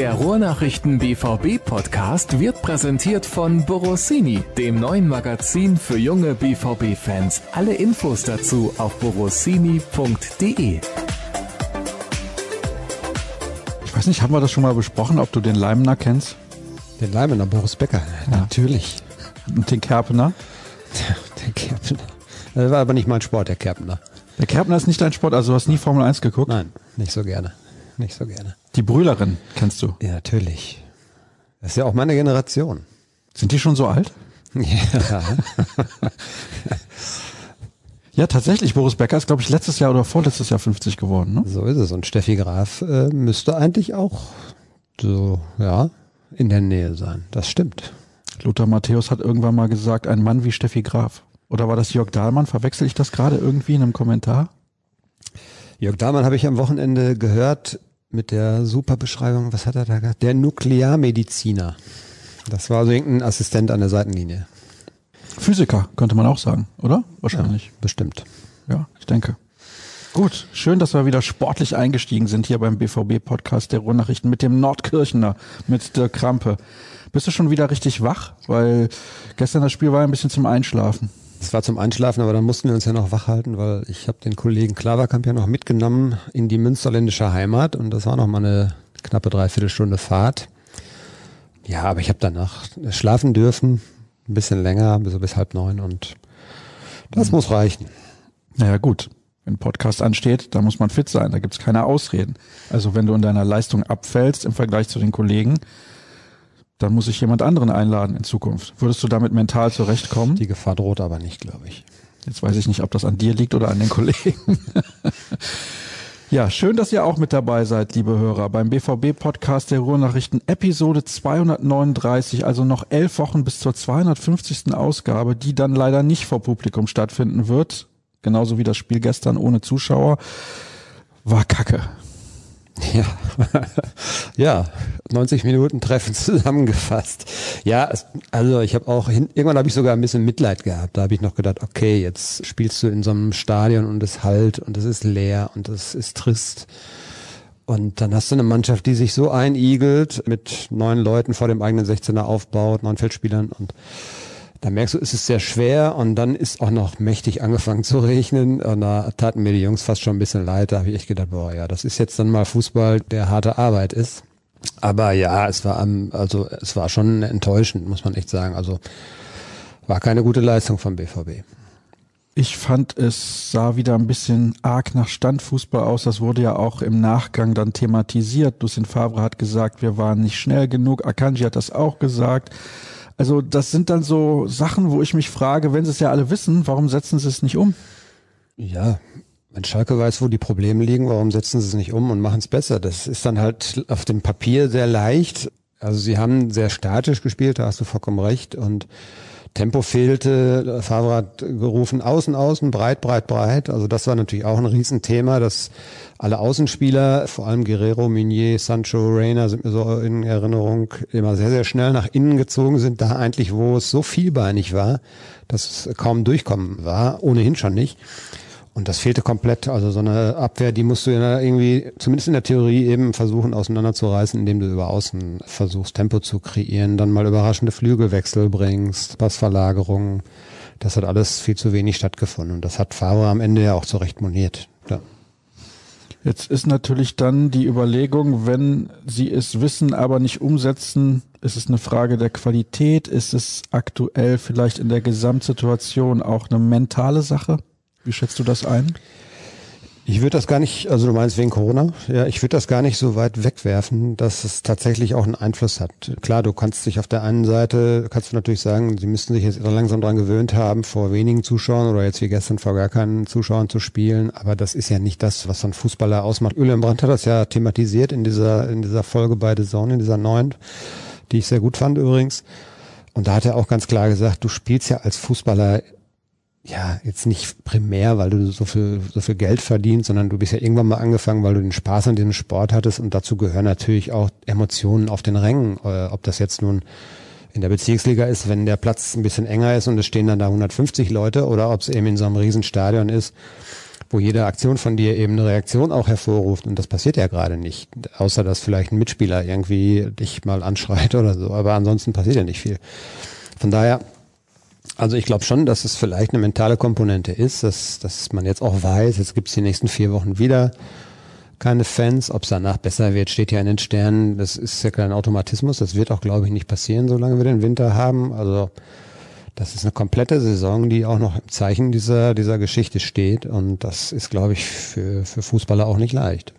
Der Ruhrnachrichten BVB Podcast wird präsentiert von Borossini, dem neuen Magazin für junge BVB Fans. Alle Infos dazu auf borossini.de. Ich weiß nicht, haben wir das schon mal besprochen, ob du den Leimner kennst? Den Leimener, Boris Becker, Ja. natürlich. Und den Kerpener? Der Kerpner. Das war aber nicht mein Sport, der Kerpner. Der Kerpener ist nicht dein Sport, also du hast nie Formel 1 geguckt? Nein, nicht so gerne. Nicht so gerne. Die Brühlerin kennst du. Ja, natürlich. Das ist ja auch meine Generation. Sind die schon so alt? Ja. Ja, tatsächlich. Boris Becker ist, glaube ich, letztes Jahr oder vorletztes Jahr 50 geworden. Ne? so ist es. Und Steffi Graf äh, müsste eigentlich auch so, ja, in der Nähe sein. Das stimmt. Lothar Matthäus hat irgendwann mal gesagt, ein Mann wie Steffi Graf. Oder war das Jörg Dahlmann? Verwechsel ich das gerade irgendwie in einem Kommentar? Jörg Dahmann habe ich am Wochenende gehört mit der super Beschreibung, was hat er da gesagt? Der Nuklearmediziner. Das war also irgendein Assistent an der Seitenlinie. Physiker, könnte man auch sagen, oder? Wahrscheinlich. Bestimmt. Ja, ich denke. Gut, schön, dass wir wieder sportlich eingestiegen sind hier beim BVB-Podcast der Ruhrnachrichten mit dem Nordkirchner, mit Dirk Krampe. Bist du schon wieder richtig wach? Weil gestern das Spiel war ein bisschen zum Einschlafen. Es war zum Einschlafen, aber dann mussten wir uns ja noch wach halten, weil ich habe den Kollegen Klaverkamp ja noch mitgenommen in die münsterländische Heimat und das war noch mal eine knappe Dreiviertelstunde Fahrt. Ja, aber ich habe danach schlafen dürfen, ein bisschen länger, bis, bis halb neun und das muss reichen. Naja gut, wenn Podcast ansteht, da muss man fit sein, da gibt's keine Ausreden. Also wenn du in deiner Leistung abfällst im Vergleich zu den Kollegen, dann muss ich jemand anderen einladen in Zukunft. Würdest du damit mental zurechtkommen? Die Gefahr droht aber nicht, glaube ich. Jetzt weiß ich nicht, ob das an dir liegt oder an den Kollegen. ja, schön, dass ihr auch mit dabei seid, liebe Hörer, beim BVB-Podcast der Ruhrnachrichten, Episode 239, also noch elf Wochen bis zur 250. Ausgabe, die dann leider nicht vor Publikum stattfinden wird. Genauso wie das Spiel gestern ohne Zuschauer. War kacke. Ja, ja, 90 Minuten Treffen zusammengefasst. Ja, also ich habe auch irgendwann habe ich sogar ein bisschen Mitleid gehabt. Da habe ich noch gedacht, okay, jetzt spielst du in so einem Stadion und es halt und es ist leer und es ist trist. Und dann hast du eine Mannschaft, die sich so einigelt, mit neun Leuten vor dem eigenen 16er aufbaut, neun Feldspielern und da merkst du, es ist sehr schwer und dann ist auch noch mächtig angefangen zu regnen und da taten mir die Jungs fast schon ein bisschen leid. Da habe ich echt gedacht, boah, ja, das ist jetzt dann mal Fußball, der harte Arbeit ist. Aber ja, es war am, also es war schon enttäuschend, muss man echt sagen. Also war keine gute Leistung vom BVB. Ich fand, es sah wieder ein bisschen arg nach Standfußball aus. Das wurde ja auch im Nachgang dann thematisiert. Lucien Favre hat gesagt, wir waren nicht schnell genug. Akanji hat das auch gesagt. Also das sind dann so Sachen, wo ich mich frage, wenn sie es ja alle wissen, warum setzen sie es nicht um? Ja, wenn Schalke weiß, wo die Probleme liegen, warum setzen sie es nicht um und machen es besser? Das ist dann halt auf dem Papier sehr leicht. Also sie haben sehr statisch gespielt, da hast du vollkommen recht. Und Tempo fehlte. Favre hat gerufen, außen, außen, breit, breit, breit. Also das war natürlich auch ein Riesenthema, dass alle Außenspieler, vor allem Guerrero, Meunier, Sancho, Reina sind mir so in Erinnerung, immer sehr, sehr schnell nach innen gezogen sind, da eigentlich, wo es so vielbeinig war, dass es kaum durchkommen war, ohnehin schon nicht. Und das fehlte komplett. Also so eine Abwehr, die musst du ja irgendwie, zumindest in der Theorie, eben versuchen auseinanderzureißen, indem du über Außen versuchst, Tempo zu kreieren, dann mal überraschende Flügelwechsel bringst, Passverlagerungen. Das hat alles viel zu wenig stattgefunden. Und das hat Favre am Ende ja auch zurecht moniert. Ja. Jetzt ist natürlich dann die Überlegung, wenn sie es wissen, aber nicht umsetzen, ist es eine Frage der Qualität? Ist es aktuell vielleicht in der Gesamtsituation auch eine mentale Sache? Wie schätzt du das ein? Ich würde das gar nicht, also du meinst wegen Corona? Ja, ich würde das gar nicht so weit wegwerfen, dass es tatsächlich auch einen Einfluss hat. Klar, du kannst dich auf der einen Seite, kannst du natürlich sagen, sie müssten sich jetzt langsam dran gewöhnt haben, vor wenigen Zuschauern oder jetzt wie gestern vor gar keinen Zuschauern zu spielen. Aber das ist ja nicht das, was so ein Fußballer ausmacht. Julian Brandt hat das ja thematisiert in dieser, in dieser Folge bei The Zone, in dieser neuen, die ich sehr gut fand übrigens. Und da hat er auch ganz klar gesagt, du spielst ja als Fußballer ja, jetzt nicht primär, weil du so viel, so viel Geld verdienst, sondern du bist ja irgendwann mal angefangen, weil du den Spaß an diesem Sport hattest. Und dazu gehören natürlich auch Emotionen auf den Rängen, äh, ob das jetzt nun in der Bezirksliga ist, wenn der Platz ein bisschen enger ist und es stehen dann da 150 Leute oder ob es eben in so einem Riesenstadion ist, wo jede Aktion von dir eben eine Reaktion auch hervorruft. Und das passiert ja gerade nicht, außer dass vielleicht ein Mitspieler irgendwie dich mal anschreit oder so, aber ansonsten passiert ja nicht viel. Von daher, also ich glaube schon, dass es vielleicht eine mentale Komponente ist, dass, dass man jetzt auch weiß, jetzt gibt es die nächsten vier Wochen wieder keine Fans. Ob es danach besser wird, steht ja in den Sternen. Das ist ja kein Automatismus. Das wird auch, glaube ich, nicht passieren, solange wir den Winter haben. Also das ist eine komplette Saison, die auch noch im Zeichen dieser, dieser Geschichte steht. Und das ist, glaube ich, für, für Fußballer auch nicht leicht.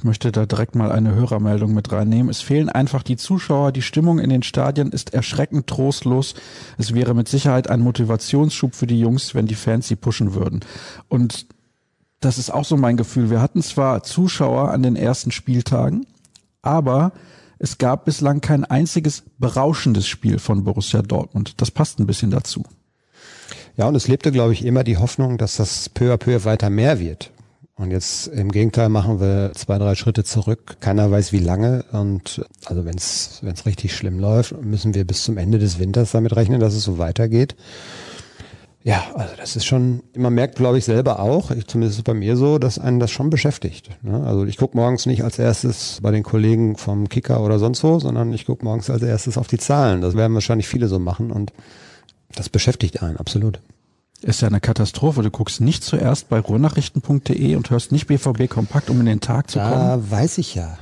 Ich möchte da direkt mal eine Hörermeldung mit reinnehmen. Es fehlen einfach die Zuschauer. Die Stimmung in den Stadien ist erschreckend trostlos. Es wäre mit Sicherheit ein Motivationsschub für die Jungs, wenn die Fans sie pushen würden. Und das ist auch so mein Gefühl. Wir hatten zwar Zuschauer an den ersten Spieltagen, aber es gab bislang kein einziges berauschendes Spiel von Borussia Dortmund. Das passt ein bisschen dazu. Ja, und es lebte, glaube ich, immer die Hoffnung, dass das peu à peu weiter mehr wird. Und jetzt im Gegenteil machen wir zwei, drei Schritte zurück. Keiner weiß wie lange. Und also wenn es richtig schlimm läuft, müssen wir bis zum Ende des Winters damit rechnen, dass es so weitergeht. Ja, also das ist schon, man merkt, glaube ich, selber auch, ich, zumindest ist es bei mir so, dass einen das schon beschäftigt. Ne? Also ich gucke morgens nicht als erstes bei den Kollegen vom Kicker oder sonst wo, sondern ich gucke morgens als erstes auf die Zahlen. Das werden wahrscheinlich viele so machen und das beschäftigt einen, absolut. Ist ja eine Katastrophe. Du guckst nicht zuerst bei ruhrnachrichten.de und hörst nicht BVB kompakt, um in den Tag zu kommen. Da weiß ich ja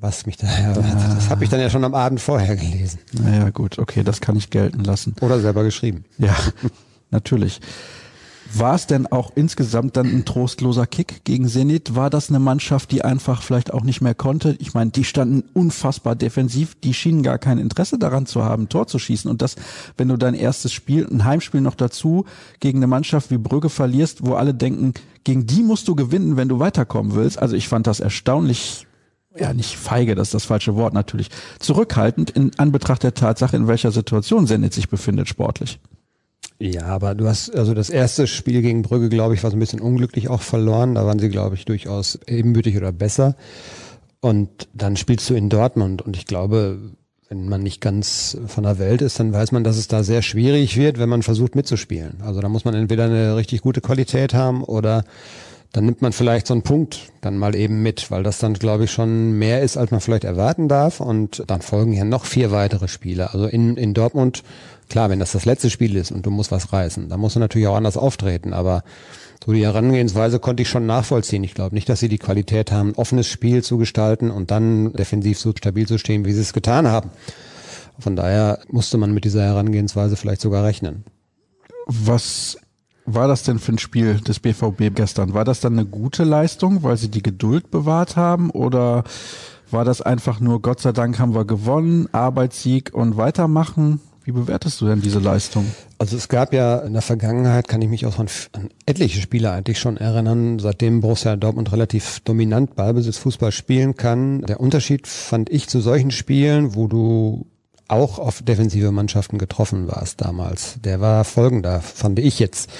was mich da erwartet. Ah. Das habe ich dann ja schon am Abend vorher gelesen. Naja, gut, okay, das kann ich gelten lassen. Oder selber geschrieben. Ja, natürlich. War es denn auch insgesamt dann ein trostloser Kick gegen Zenit? War das eine Mannschaft, die einfach vielleicht auch nicht mehr konnte? Ich meine, die standen unfassbar defensiv, die schienen gar kein Interesse daran zu haben, Tor zu schießen. Und das, wenn du dein erstes Spiel, ein Heimspiel noch dazu, gegen eine Mannschaft wie Brügge verlierst, wo alle denken, gegen die musst du gewinnen, wenn du weiterkommen willst. Also ich fand das erstaunlich ja nicht feige, das ist das falsche Wort natürlich, zurückhaltend in Anbetracht der Tatsache, in welcher Situation Zenit sich befindet sportlich. Ja, aber du hast also das erste Spiel gegen Brügge, glaube ich, war so ein bisschen unglücklich auch verloren. Da waren sie, glaube ich, durchaus ebenbürtig oder besser. Und dann spielst du in Dortmund und ich glaube, wenn man nicht ganz von der Welt ist, dann weiß man, dass es da sehr schwierig wird, wenn man versucht mitzuspielen. Also da muss man entweder eine richtig gute Qualität haben oder dann nimmt man vielleicht so einen Punkt dann mal eben mit, weil das dann, glaube ich, schon mehr ist, als man vielleicht erwarten darf. Und dann folgen ja noch vier weitere Spiele. Also in, in Dortmund Klar, wenn das das letzte Spiel ist und du musst was reißen, dann musst du natürlich auch anders auftreten. Aber so die Herangehensweise konnte ich schon nachvollziehen. Ich glaube nicht, dass sie die Qualität haben, ein offenes Spiel zu gestalten und dann defensiv so stabil zu stehen, wie sie es getan haben. Von daher musste man mit dieser Herangehensweise vielleicht sogar rechnen. Was war das denn für ein Spiel des BVB gestern? War das dann eine gute Leistung, weil sie die Geduld bewahrt haben oder war das einfach nur Gott sei Dank haben wir gewonnen, Arbeitssieg und weitermachen? Wie bewertest du denn diese Leistung? Also es gab ja in der Vergangenheit, kann ich mich auch an, an etliche Spiele eigentlich schon erinnern, seitdem Borussia Dortmund relativ dominant Ballbesitz Fußball spielen kann. Der Unterschied fand ich zu solchen Spielen, wo du auch auf defensive Mannschaften getroffen warst damals. Der war folgender, fand ich jetzt.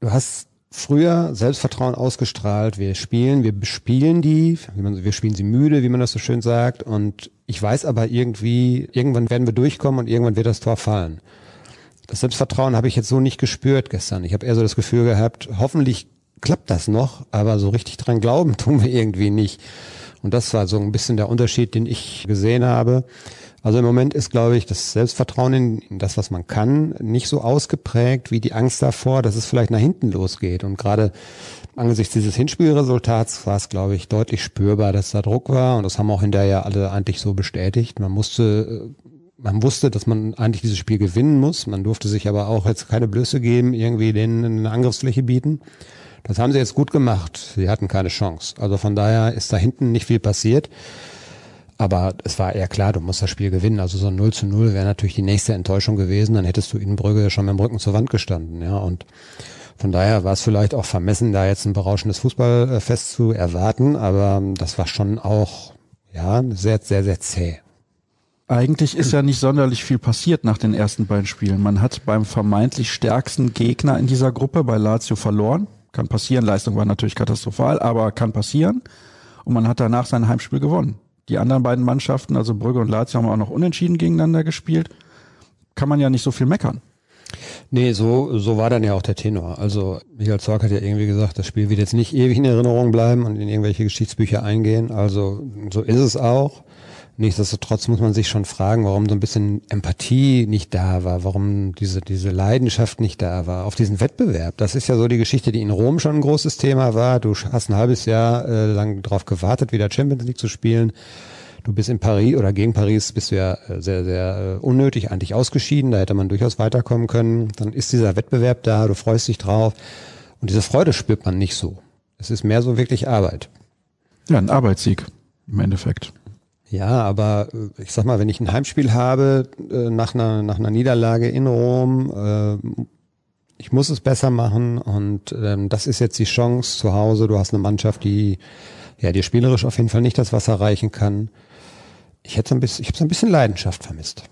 Du hast früher Selbstvertrauen ausgestrahlt. Wir spielen, wir bespielen die, wir spielen sie müde, wie man das so schön sagt. Und ich weiß aber irgendwie, irgendwann werden wir durchkommen und irgendwann wird das Tor fallen. Das Selbstvertrauen habe ich jetzt so nicht gespürt gestern. Ich habe eher so das Gefühl gehabt, hoffentlich klappt das noch, aber so richtig dran glauben tun wir irgendwie nicht. Und das war so ein bisschen der Unterschied, den ich gesehen habe. Also im Moment ist, glaube ich, das Selbstvertrauen in, das, was man kann, nicht so ausgeprägt wie die Angst davor, dass es vielleicht nach hinten losgeht. Und gerade angesichts dieses Hinspielresultats war es, glaube ich, deutlich spürbar, dass da Druck war. Und das haben auch hinterher alle eigentlich so bestätigt. Man musste, äh, man wusste, dass man eigentlich dieses Spiel gewinnen muss. Man durfte sich aber auch jetzt keine Blöße geben, irgendwie denen eine Angriffsfläche bieten. Das haben sie jetzt gut gemacht. Sie hatten keine Chance. Also von daher ist da hinten nicht viel passiert. Aber es war eher klar, du musst das Spiel gewinnen. Also so ein 0 zu 0 wäre natürlich die nächste Enttäuschung gewesen. Dann hättest du in Brügge schon mit dem Rücken zur Wand gestanden. Ja, und von daher war es vielleicht auch vermessen, da jetzt ein berauschendes Fußballfest zu erwarten. Aber das war schon auch, ja, sehr, sehr, sehr zäh. Eigentlich ist ja nicht sonderlich viel passiert nach den ersten beiden Spielen. Man hat beim vermeintlich stärksten Gegner in dieser Gruppe bei Lazio verloren. Kann passieren. Leistung war natürlich katastrophal, aber kann passieren. Und man hat danach sein Heimspiel gewonnen. Die anderen beiden Mannschaften, also Brügge und Lazio, haben auch noch unentschieden gegeneinander gespielt. Kann man ja nicht so viel meckern. Nee, so, so war dann ja auch der Tenor. Also Michael Zorc hat ja irgendwie gesagt, das Spiel wird jetzt nicht ewig in Erinnerung bleiben und in irgendwelche Geschichtsbücher eingehen. Also so ist es auch. Nichtsdestotrotz muss man sich schon fragen, warum so ein bisschen Empathie nicht da war, warum diese, diese Leidenschaft nicht da war auf diesen Wettbewerb. Das ist ja so die Geschichte, die in Rom schon ein großes Thema war. Du hast ein halbes Jahr äh, lang darauf gewartet, wieder Champions League zu spielen. Du bist in Paris oder gegen Paris bist du ja äh, sehr, sehr äh, unnötig eigentlich ausgeschieden. Da hätte man durchaus weiterkommen können. Dann ist dieser Wettbewerb da, du freust dich drauf. Und diese Freude spürt man nicht so. Es ist mehr so wirklich Arbeit. Ja, ein Arbeitssieg im Endeffekt. Ja, aber äh, ich sag mal, wenn ich ein Heimspiel habe nach einer, nach einer Niederlage in Rom, ich muss es besser machen und ähm, das ist jetzt die Chance zu Hause. Du hast eine Mannschaft, die ja dir spielerisch auf jeden Fall nicht das Wasser reichen kann ich hätte ein bisschen, ich habe so ein bisschen Leidenschaft vermisst.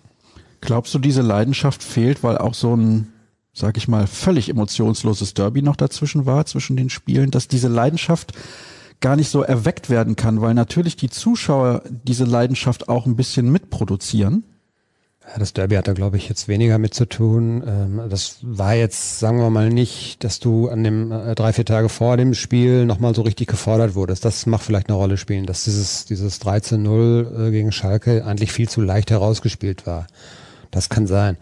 Glaubst du, diese Leidenschaft fehlt, weil auch so ein, sag ich mal, völlig emotionsloses Derby noch dazwischen war, zwischen den Spielen, dass diese Leidenschaft gar nicht so erweckt werden kann, weil natürlich die Zuschauer diese Leidenschaft auch ein bisschen mitproduzieren? Das Derby hat da, glaube ich, jetzt weniger mit zu tun. Ähm, das war jetzt, sagen wir mal, nicht, dass du an dem äh, drei, vier Tage vor dem Spiel nochmal so richtig gefordert wurdest. Das macht vielleicht eine Rolle spielen, dass dieses, dieses 13-0 äh, gegen Schalke eigentlich viel zu leicht herausgespielt war. Das kann sein.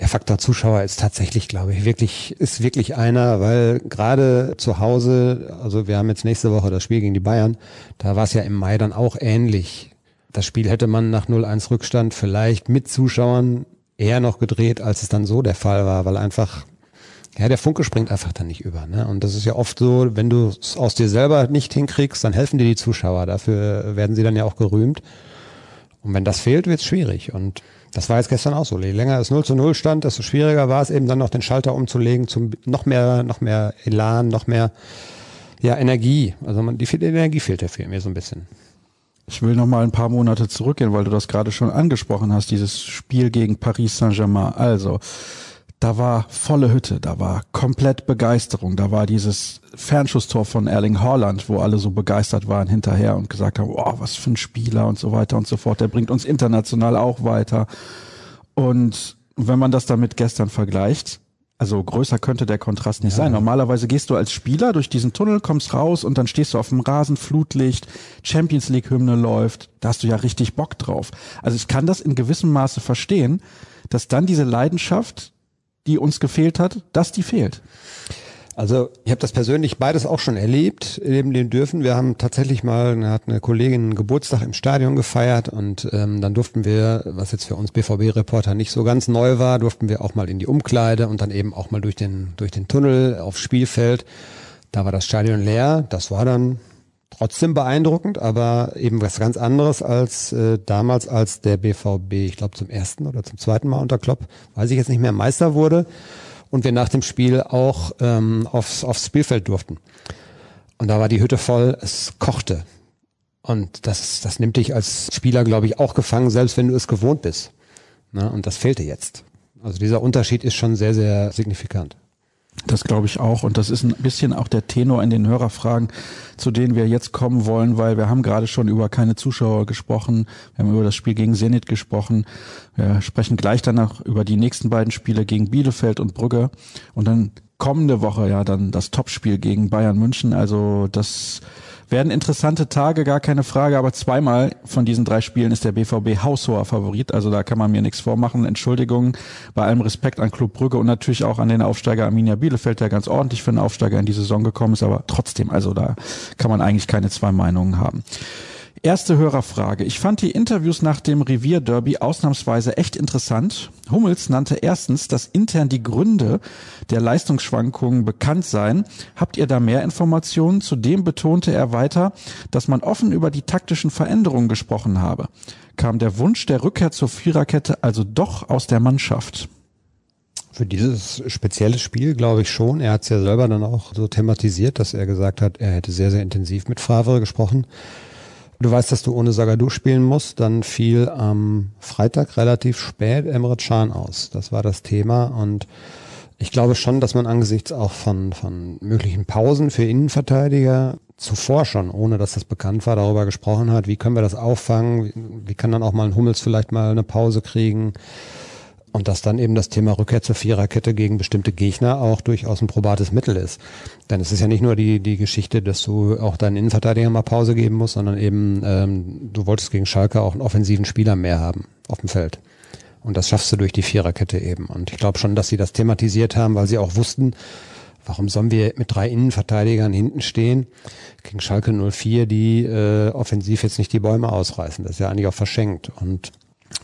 Der Faktor Zuschauer ist tatsächlich, glaube ich, wirklich, ist wirklich einer, weil gerade zu Hause, also wir haben jetzt nächste Woche das Spiel gegen die Bayern, da war es ja im Mai dann auch ähnlich das Spiel hätte man nach 0-1 Rückstand vielleicht mit Zuschauern eher noch gedreht, als es dann so der Fall war, weil einfach, ja, der Funke springt einfach dann nicht über. Ne? Und das ist ja oft so, wenn du es aus dir selber nicht hinkriegst, dann helfen dir die Zuschauer. Dafür werden sie dann ja auch gerühmt. Und wenn das fehlt, wird es schwierig. Und das war jetzt gestern auch so. Je länger es 0 zu 0 stand, desto schwieriger war es eben dann noch den Schalter umzulegen zum noch mehr, noch mehr Elan, noch mehr ja, Energie. Also man, die, Energie fehlt ja mir so ein bisschen. Ich will noch mal ein paar Monate zurückgehen, weil du das gerade schon angesprochen hast, dieses Spiel gegen Paris Saint-Germain. Also, da war volle Hütte, da war komplett Begeisterung, da war dieses Fernschusstor von Erling Haaland, wo alle so begeistert waren hinterher und gesagt haben, oh, was für ein Spieler und so weiter und so fort. Der bringt uns international auch weiter. Und wenn man das damit gestern vergleicht, also größer könnte der Kontrast nicht ja. sein. Normalerweise gehst du als Spieler durch diesen Tunnel, kommst raus und dann stehst du auf dem Rasen, Flutlicht, Champions League Hymne läuft. Da hast du ja richtig Bock drauf. Also ich kann das in gewissem Maße verstehen, dass dann diese Leidenschaft, die uns gefehlt hat, dass die fehlt. Also ich habe das persönlich beides auch schon erlebt, erleben den dürfen. Wir haben tatsächlich mal, hat eine Kollegin einen Geburtstag im Stadion gefeiert und ähm, dann durften wir, was jetzt für uns BVB-Reporter nicht so ganz neu war, durften wir auch mal in die Umkleide und dann eben auch mal durch den, durch den Tunnel aufs Spielfeld. Da war das Stadion leer. Das war dann trotzdem beeindruckend, aber eben was ganz anderes als äh, damals, als der BVB, ich glaube zum ersten oder zum zweiten Mal unter Klopp, weiß ich jetzt nicht mehr, Meister wurde und wir nach dem Spiel auch ähm, aufs, aufs Spielfeld durften. Und da war die Hütte voll, es kochte. Und das, das nimmt dich als Spieler, glaube ich, auch gefangen, selbst wenn du es gewohnt bist. Ne? Und das fehlte jetzt. Also dieser Unterschied ist schon sehr, sehr signifikant. Das glaube ich auch. Und das ist ein bisschen auch der Tenor in den Hörerfragen, zu denen wir jetzt kommen wollen, weil wir haben gerade schon über keine Zuschauer gesprochen. Wir haben über das Spiel gegen Zenit gesprochen. Wir sprechen gleich danach über die nächsten beiden Spiele gegen Bielefeld und Brügge. Und dann kommende Woche ja dann das Topspiel gegen Bayern München. Also das werden interessante Tage, gar keine Frage, aber zweimal von diesen drei Spielen ist der BVB haushoher Favorit. Also da kann man mir nichts vormachen. Entschuldigung, bei allem Respekt an Club Brügge und natürlich auch an den Aufsteiger Arminia Bielefeld, der ganz ordentlich für einen Aufsteiger in die Saison gekommen ist, aber trotzdem, also da kann man eigentlich keine zwei Meinungen haben. Erste Hörerfrage. Ich fand die Interviews nach dem Revierderby ausnahmsweise echt interessant. Hummels nannte erstens, dass intern die Gründe der Leistungsschwankungen bekannt seien. Habt ihr da mehr Informationen? Zudem betonte er weiter, dass man offen über die taktischen Veränderungen gesprochen habe. Kam der Wunsch der Rückkehr zur Viererkette also doch aus der Mannschaft? Für dieses spezielle Spiel glaube ich schon. Er hat es ja selber dann auch so thematisiert, dass er gesagt hat, er hätte sehr, sehr intensiv mit Favre gesprochen. Du weißt, dass du ohne Sagadu spielen musst. Dann fiel am Freitag relativ spät Emre Can aus. Das war das Thema. Und ich glaube schon, dass man angesichts auch von, von möglichen Pausen für Innenverteidiger zuvor schon, ohne dass das bekannt war, darüber gesprochen hat, wie können wir das auffangen, wie, wie kann dann auch mal ein Hummels vielleicht mal eine Pause kriegen. Und dass dann eben das Thema Rückkehr zur Viererkette gegen bestimmte Gegner auch durchaus ein probates Mittel ist. Denn es ist ja nicht nur die, die Geschichte, dass du auch deinen Innenverteidiger mal Pause geben musst, sondern eben ähm, du wolltest gegen Schalke auch einen offensiven Spieler mehr haben auf dem Feld. Und das schaffst du durch die Viererkette eben. Und ich glaube schon, dass sie das thematisiert haben, weil sie auch wussten, warum sollen wir mit drei Innenverteidigern hinten stehen gegen Schalke 04, die äh, offensiv jetzt nicht die Bäume ausreißen. Das ist ja eigentlich auch verschenkt. Und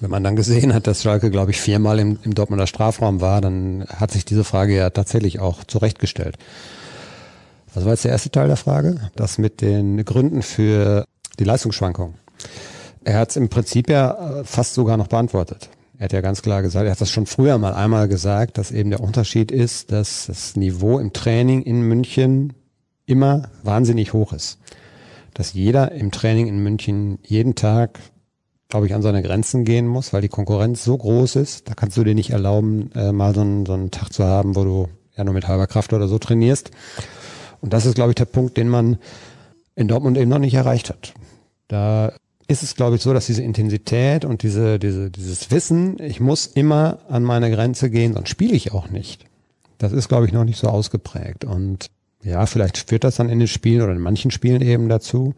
wenn man dann gesehen hat, dass Schalke, glaube ich, viermal im, im Dortmunder Strafraum war, dann hat sich diese Frage ja tatsächlich auch zurechtgestellt. Was war jetzt der erste Teil der Frage? Das mit den Gründen für die Leistungsschwankungen. Er hat es im Prinzip ja äh, fast sogar noch beantwortet. Er hat ja ganz klar gesagt, er hat das schon früher mal einmal gesagt, dass eben der Unterschied ist, dass das Niveau im Training in München immer wahnsinnig hoch ist. Dass jeder im Training in München jeden Tag glaube ich, an seine Grenzen gehen muss, weil die Konkurrenz so groß ist. Da kannst du dir nicht erlauben, äh, mal so einen, so einen Tag zu haben, wo du ja nur mit halber Kraft oder so trainierst. Und das ist, glaube ich, der Punkt, den man in Dortmund eben noch nicht erreicht hat. Da ist es, glaube ich, so, dass diese Intensität und diese, diese, dieses Wissen, ich muss immer an meine Grenze gehen, sonst spiele ich auch nicht. Das ist, glaube ich, noch nicht so ausgeprägt. Und ja, vielleicht führt das dann in den Spielen oder in manchen Spielen eben dazu,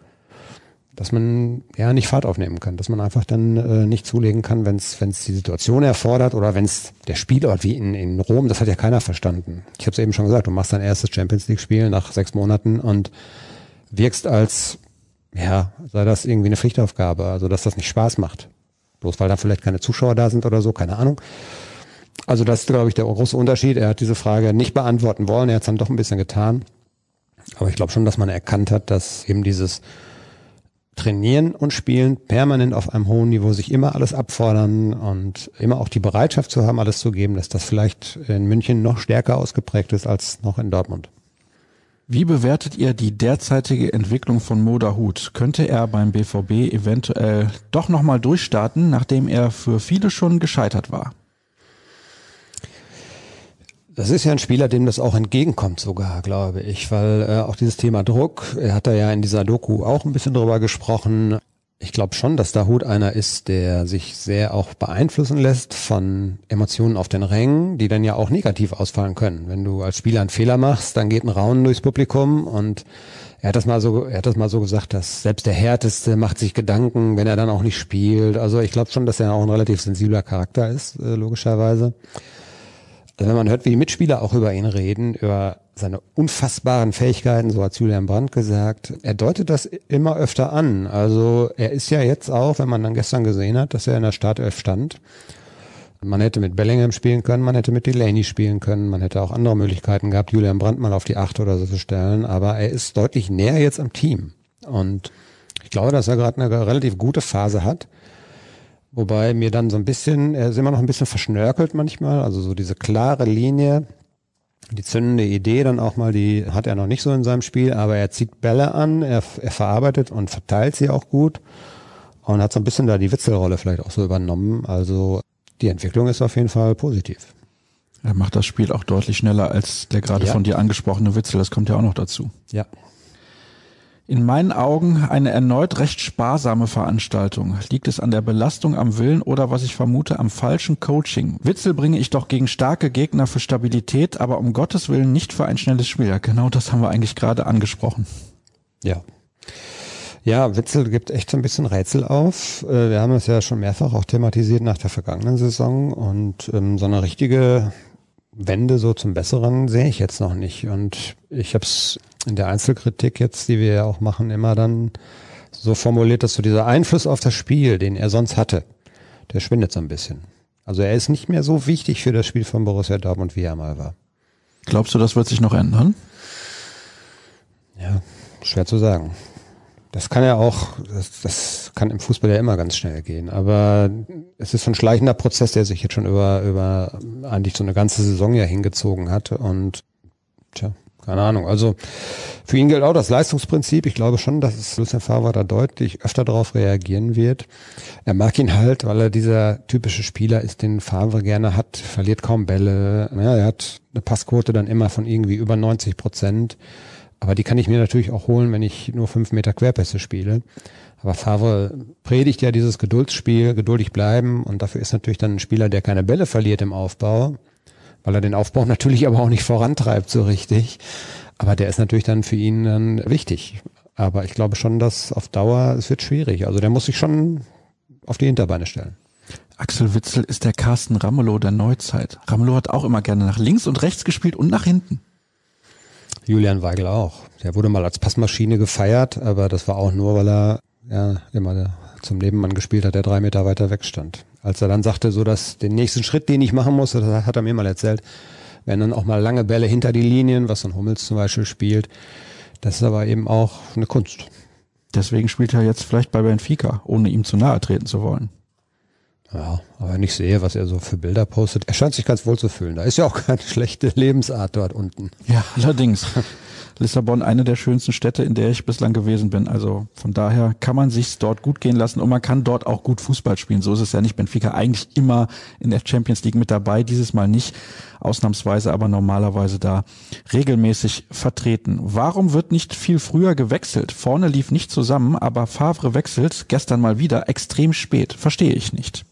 dass man ja nicht Fahrt aufnehmen kann, dass man einfach dann äh, nicht zulegen kann, wenn es die Situation erfordert oder wenn es der Spielort wie in, in Rom, das hat ja keiner verstanden. Ich habe es eben schon gesagt, du machst dein erstes Champions League Spiel nach sechs Monaten und wirkst als ja, sei das irgendwie eine Pflichtaufgabe, also dass das nicht Spaß macht. Bloß weil da vielleicht keine Zuschauer da sind oder so, keine Ahnung. Also das ist, glaube ich, der große Unterschied. Er hat diese Frage nicht beantworten wollen, er hat es dann doch ein bisschen getan. Aber ich glaube schon, dass man erkannt hat, dass eben dieses Trainieren und Spielen permanent auf einem hohen Niveau sich immer alles abfordern und immer auch die Bereitschaft zu haben, alles zu geben, dass das vielleicht in München noch stärker ausgeprägt ist als noch in Dortmund. Wie bewertet ihr die derzeitige Entwicklung von Moda Hut? Könnte er beim BVB eventuell doch nochmal durchstarten, nachdem er für viele schon gescheitert war? Das ist ja ein Spieler, dem das auch entgegenkommt sogar, glaube ich, weil äh, auch dieses Thema Druck, er hat da ja in dieser Doku auch ein bisschen drüber gesprochen. Ich glaube schon, dass da Hut einer ist, der sich sehr auch beeinflussen lässt von Emotionen auf den Rängen, die dann ja auch negativ ausfallen können. Wenn du als Spieler einen Fehler machst, dann geht ein Raunen durchs Publikum und er hat das mal so, er hat das mal so gesagt, dass selbst der Härteste macht sich Gedanken, wenn er dann auch nicht spielt. Also ich glaube schon, dass er auch ein relativ sensibler Charakter ist, äh, logischerweise. Also wenn man hört, wie die Mitspieler auch über ihn reden, über seine unfassbaren Fähigkeiten, so hat Julian Brandt gesagt, er deutet das immer öfter an. Also er ist ja jetzt auch, wenn man dann gestern gesehen hat, dass er in der Startelf stand. Man hätte mit Bellingham spielen können, man hätte mit Delaney spielen können, man hätte auch andere Möglichkeiten gehabt, Julian Brandt mal auf die Acht oder so zu stellen, aber er ist deutlich näher jetzt am Team. Und ich glaube, dass er gerade eine relativ gute Phase hat. Wobei mir dann so ein bisschen, er ist immer noch ein bisschen verschnörkelt manchmal, also so diese klare Linie, die zündende Idee dann auch mal, die hat er noch nicht so in seinem Spiel, aber er zieht Bälle an, er, er verarbeitet und verteilt sie auch gut und hat so ein bisschen da die Witzelrolle vielleicht auch so übernommen. Also die Entwicklung ist auf jeden Fall positiv. Er macht das Spiel auch deutlich schneller als der gerade ja. von dir angesprochene Witzel, das kommt ja auch noch dazu. Ja in meinen Augen eine erneut recht sparsame Veranstaltung. Liegt es an der Belastung am Willen oder was ich vermute am falschen Coaching? Witzel bringe ich doch gegen starke Gegner für Stabilität, aber um Gottes Willen nicht für ein schnelles Spiel. Ja, genau das haben wir eigentlich gerade angesprochen. Ja. Ja, Witzel gibt echt so ein bisschen Rätsel auf. Äh, wir haben es ja schon mehrfach auch thematisiert nach der vergangenen Saison und ähm, so eine richtige Wende so zum Besseren sehe ich jetzt noch nicht. Und ich habe es in der Einzelkritik jetzt, die wir ja auch machen, immer dann so formuliert, dass so dieser Einfluss auf das Spiel, den er sonst hatte, der schwindet so ein bisschen. Also er ist nicht mehr so wichtig für das Spiel von Borussia Dortmund, wie er mal war. Glaubst du, das wird sich noch ändern? Ja, schwer zu sagen. Das kann ja auch, das, das kann im Fußball ja immer ganz schnell gehen. Aber es ist so ein schleichender Prozess, der sich jetzt schon über, über eigentlich so eine ganze Saison ja hingezogen hat. Und tja, keine Ahnung. Also für ihn gilt auch das Leistungsprinzip. Ich glaube schon, dass Lucien Favre da deutlich öfter darauf reagieren wird. Er mag ihn halt, weil er dieser typische Spieler ist, den Favre gerne hat, verliert kaum Bälle. Ja, er hat eine Passquote dann immer von irgendwie über 90 Prozent. Aber die kann ich mir natürlich auch holen, wenn ich nur fünf Meter Querpässe spiele. Aber Favre predigt ja dieses Geduldsspiel, geduldig bleiben und dafür ist natürlich dann ein Spieler, der keine Bälle verliert im Aufbau, weil er den Aufbau natürlich aber auch nicht vorantreibt so richtig. Aber der ist natürlich dann für ihn dann wichtig. Aber ich glaube schon, dass auf Dauer es wird schwierig. Also der muss sich schon auf die Hinterbeine stellen. Axel Witzel ist der Carsten Ramelow der Neuzeit. Ramelow hat auch immer gerne nach links und rechts gespielt und nach hinten. Julian Weigel auch. Der wurde mal als Passmaschine gefeiert, aber das war auch nur, weil er ja immer zum Nebenmann gespielt hat, der drei Meter weiter weg stand. Als er dann sagte, so dass den nächsten Schritt, den ich machen muss, das hat er mir mal erzählt, werden dann auch mal lange Bälle hinter die Linien, was so ein Hummels zum Beispiel spielt. Das ist aber eben auch eine Kunst. Deswegen spielt er jetzt vielleicht bei Benfica, ohne ihm zu nahe treten zu wollen. Ja, aber wenn ich sehe, was er so für Bilder postet, er scheint sich ganz wohl zu fühlen. Da ist ja auch keine schlechte Lebensart dort unten. Ja, allerdings. Lissabon eine der schönsten Städte, in der ich bislang gewesen bin. Also von daher kann man sich dort gut gehen lassen und man kann dort auch gut Fußball spielen. So ist es ja nicht. Benfica eigentlich immer in der Champions League mit dabei, dieses Mal nicht. Ausnahmsweise aber normalerweise da regelmäßig vertreten. Warum wird nicht viel früher gewechselt? Vorne lief nicht zusammen, aber Favre wechselt gestern mal wieder extrem spät. Verstehe ich nicht.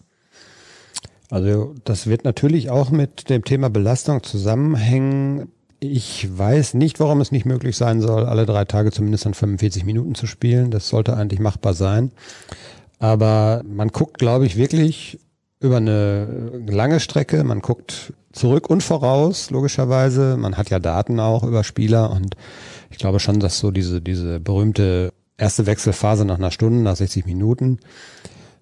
Also das wird natürlich auch mit dem Thema Belastung zusammenhängen. Ich weiß nicht, warum es nicht möglich sein soll, alle drei Tage zumindest an 45 Minuten zu spielen. Das sollte eigentlich machbar sein. Aber man guckt, glaube ich, wirklich über eine lange Strecke. Man guckt zurück und voraus, logischerweise. Man hat ja Daten auch über Spieler und ich glaube schon, dass so diese, diese berühmte erste Wechselphase nach einer Stunde, nach 60 Minuten,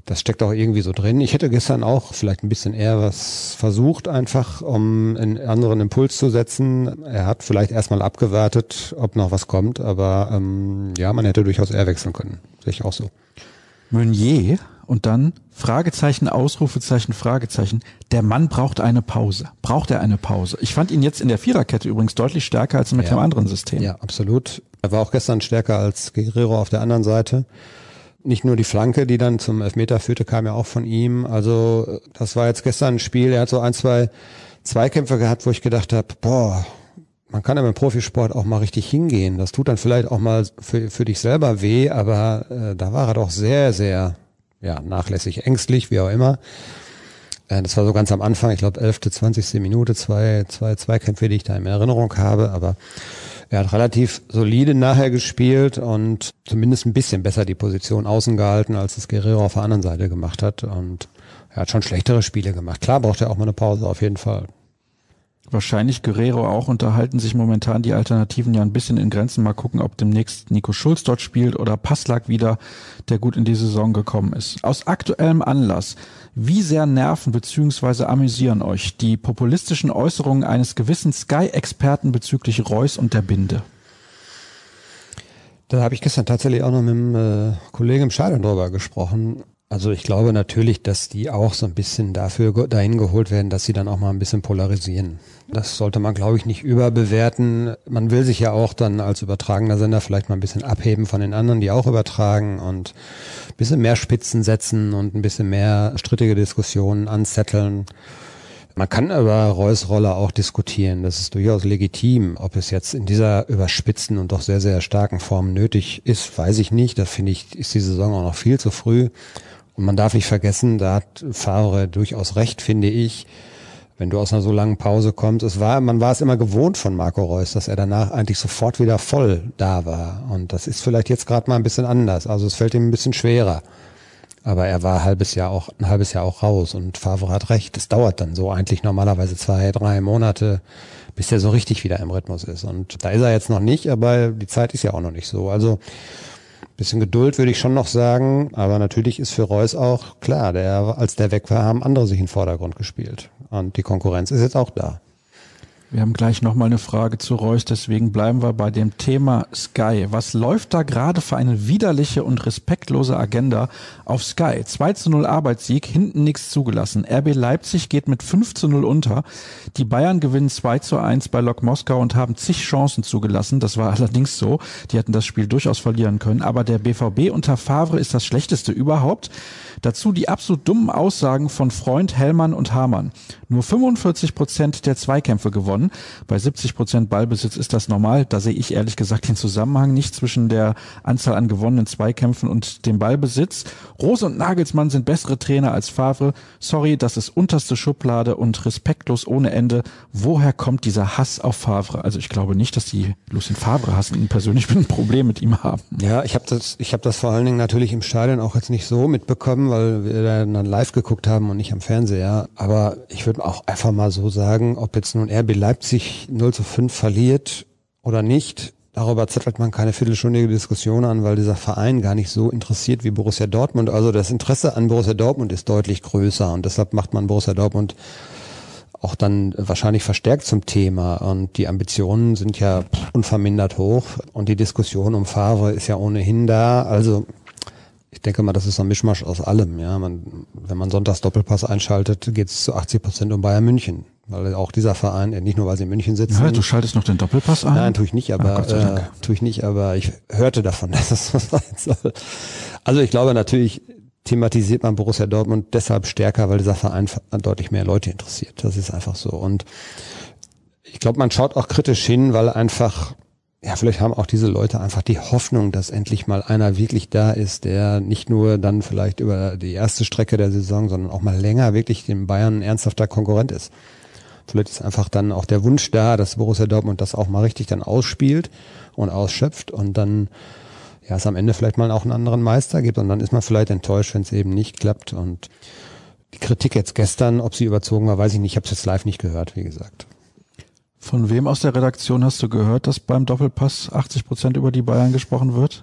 das steckt auch irgendwie so drin. Ich hätte gestern auch vielleicht ein bisschen eher was versucht, einfach um einen anderen Impuls zu setzen. Er hat vielleicht erstmal abgewartet, ob noch was kommt, aber ähm, ja, man hätte durchaus eher wechseln können. Sehe ich auch so. Meunier und dann Fragezeichen, Ausrufezeichen, Fragezeichen. Der Mann braucht eine Pause. Braucht er eine Pause? Ich fand ihn jetzt in der Viererkette übrigens deutlich stärker als mit ja. dem anderen System. Ja, absolut. Er war auch gestern stärker als Guerrero auf der anderen Seite nicht nur die Flanke, die dann zum Elfmeter führte, kam ja auch von ihm. Also das war jetzt gestern ein Spiel. Er hat so ein, zwei Zweikämpfe gehabt, wo ich gedacht habe, boah, man kann ja im Profisport auch mal richtig hingehen. Das tut dann vielleicht auch mal für, für dich selber weh, aber äh, da war er doch sehr, sehr ja, nachlässig, ängstlich, wie auch immer. Äh, das war so ganz am Anfang, ich glaube, elfte, zwanzigste Minute, zwei, zwei Zweikämpfe, die ich da in Erinnerung habe, aber er hat relativ solide nachher gespielt und zumindest ein bisschen besser die Position außen gehalten, als es Guerrero auf der anderen Seite gemacht hat. Und er hat schon schlechtere Spiele gemacht. Klar braucht er auch mal eine Pause, auf jeden Fall. Wahrscheinlich Guerrero auch unterhalten sich momentan die Alternativen ja ein bisschen in Grenzen. Mal gucken, ob demnächst Nico Schulz dort spielt oder Passlack wieder, der gut in die Saison gekommen ist. Aus aktuellem Anlass wie sehr nerven bzw. amüsieren euch die populistischen Äußerungen eines gewissen Sky-Experten bezüglich Reus und der Binde? Da habe ich gestern tatsächlich auch noch mit einem äh, Kollegen im Stadion drüber gesprochen. Also ich glaube natürlich, dass die auch so ein bisschen dafür dahin geholt werden, dass sie dann auch mal ein bisschen polarisieren. Das sollte man, glaube ich, nicht überbewerten. Man will sich ja auch dann als übertragender Sender vielleicht mal ein bisschen abheben von den anderen, die auch übertragen und ein bisschen mehr Spitzen setzen und ein bisschen mehr strittige Diskussionen anzetteln. Man kann über Reus Rolle auch diskutieren. Das ist durchaus legitim. Ob es jetzt in dieser überspitzten und doch sehr, sehr starken Form nötig ist, weiß ich nicht. Da finde ich, ist die Saison auch noch viel zu früh. Und man darf nicht vergessen, da hat Favre durchaus recht, finde ich, wenn du aus einer so langen Pause kommst. Es war, man war es immer gewohnt von Marco Reus, dass er danach eigentlich sofort wieder voll da war. Und das ist vielleicht jetzt gerade mal ein bisschen anders. Also es fällt ihm ein bisschen schwerer. Aber er war ein halbes Jahr auch, ein halbes Jahr auch raus und Favre hat recht. Es dauert dann so eigentlich normalerweise zwei, drei Monate, bis er so richtig wieder im Rhythmus ist. Und da ist er jetzt noch nicht, aber die Zeit ist ja auch noch nicht so. Also Bisschen Geduld würde ich schon noch sagen, aber natürlich ist für Reus auch klar, der, als der weg war, haben andere sich in den Vordergrund gespielt. Und die Konkurrenz ist jetzt auch da. Wir haben gleich nochmal eine Frage zu Reus, deswegen bleiben wir bei dem Thema Sky. Was läuft da gerade für eine widerliche und respektlose Agenda auf Sky? 2 zu 0 Arbeitssieg, hinten nichts zugelassen. RB Leipzig geht mit 5 zu 0 unter. Die Bayern gewinnen 2 zu 1 bei Lok Moskau und haben zig Chancen zugelassen. Das war allerdings so. Die hätten das Spiel durchaus verlieren können. Aber der BVB unter Favre ist das schlechteste überhaupt. Dazu die absolut dummen Aussagen von Freund Hellmann und Hamann. Nur 45 Prozent der Zweikämpfe gewonnen gewonnen. Bei 70 Prozent Ballbesitz ist das normal. Da sehe ich ehrlich gesagt den Zusammenhang nicht zwischen der Anzahl an gewonnenen Zweikämpfen und dem Ballbesitz. Rose und Nagelsmann sind bessere Trainer als Favre. Sorry, das ist unterste Schublade und respektlos ohne Ende. Woher kommt dieser Hass auf Favre? Also ich glaube nicht, dass die Lucien Favre hassen und persönlich ein Problem mit ihm haben. Ja, ich habe das, ich habe das vor allen Dingen natürlich im Stadion auch jetzt nicht so mitbekommen, weil wir dann live geguckt haben und nicht am Fernseher. Aber ich würde auch einfach mal so sagen, ob jetzt nun RB Leipzig 0 zu 5 verliert oder nicht, darüber zettelt man keine viertelstündige Diskussion an, weil dieser Verein gar nicht so interessiert wie Borussia Dortmund. Also das Interesse an Borussia Dortmund ist deutlich größer und deshalb macht man Borussia Dortmund auch dann wahrscheinlich verstärkt zum Thema und die Ambitionen sind ja unvermindert hoch und die Diskussion um Favre ist ja ohnehin da. Also ich denke mal, das ist ein Mischmasch aus allem. Ja, man, wenn man sonntags Doppelpass einschaltet, geht es zu 80 Prozent um Bayern München, weil auch dieser Verein, nicht nur weil sie in München sitzen. Ja, du schaltest noch den Doppelpass ein? Nein, tue ich nicht, aber ah, äh, tue ich nicht, aber ich hörte davon, dass es so sein soll. Also ich glaube natürlich thematisiert man Borussia Dortmund deshalb stärker, weil dieser Verein deutlich mehr Leute interessiert. Das ist einfach so. Und ich glaube, man schaut auch kritisch hin, weil einfach, ja, vielleicht haben auch diese Leute einfach die Hoffnung, dass endlich mal einer wirklich da ist, der nicht nur dann vielleicht über die erste Strecke der Saison, sondern auch mal länger wirklich dem Bayern ein ernsthafter Konkurrent ist. Vielleicht ist einfach dann auch der Wunsch da, dass Borussia Dortmund das auch mal richtig dann ausspielt und ausschöpft und dann ja, es am Ende vielleicht mal auch einen anderen Meister gibt und dann ist man vielleicht enttäuscht, wenn es eben nicht klappt. Und die Kritik jetzt gestern, ob sie überzogen war, weiß ich nicht. Ich habe es jetzt live nicht gehört, wie gesagt. Von wem aus der Redaktion hast du gehört, dass beim Doppelpass 80 Prozent über die Bayern gesprochen wird?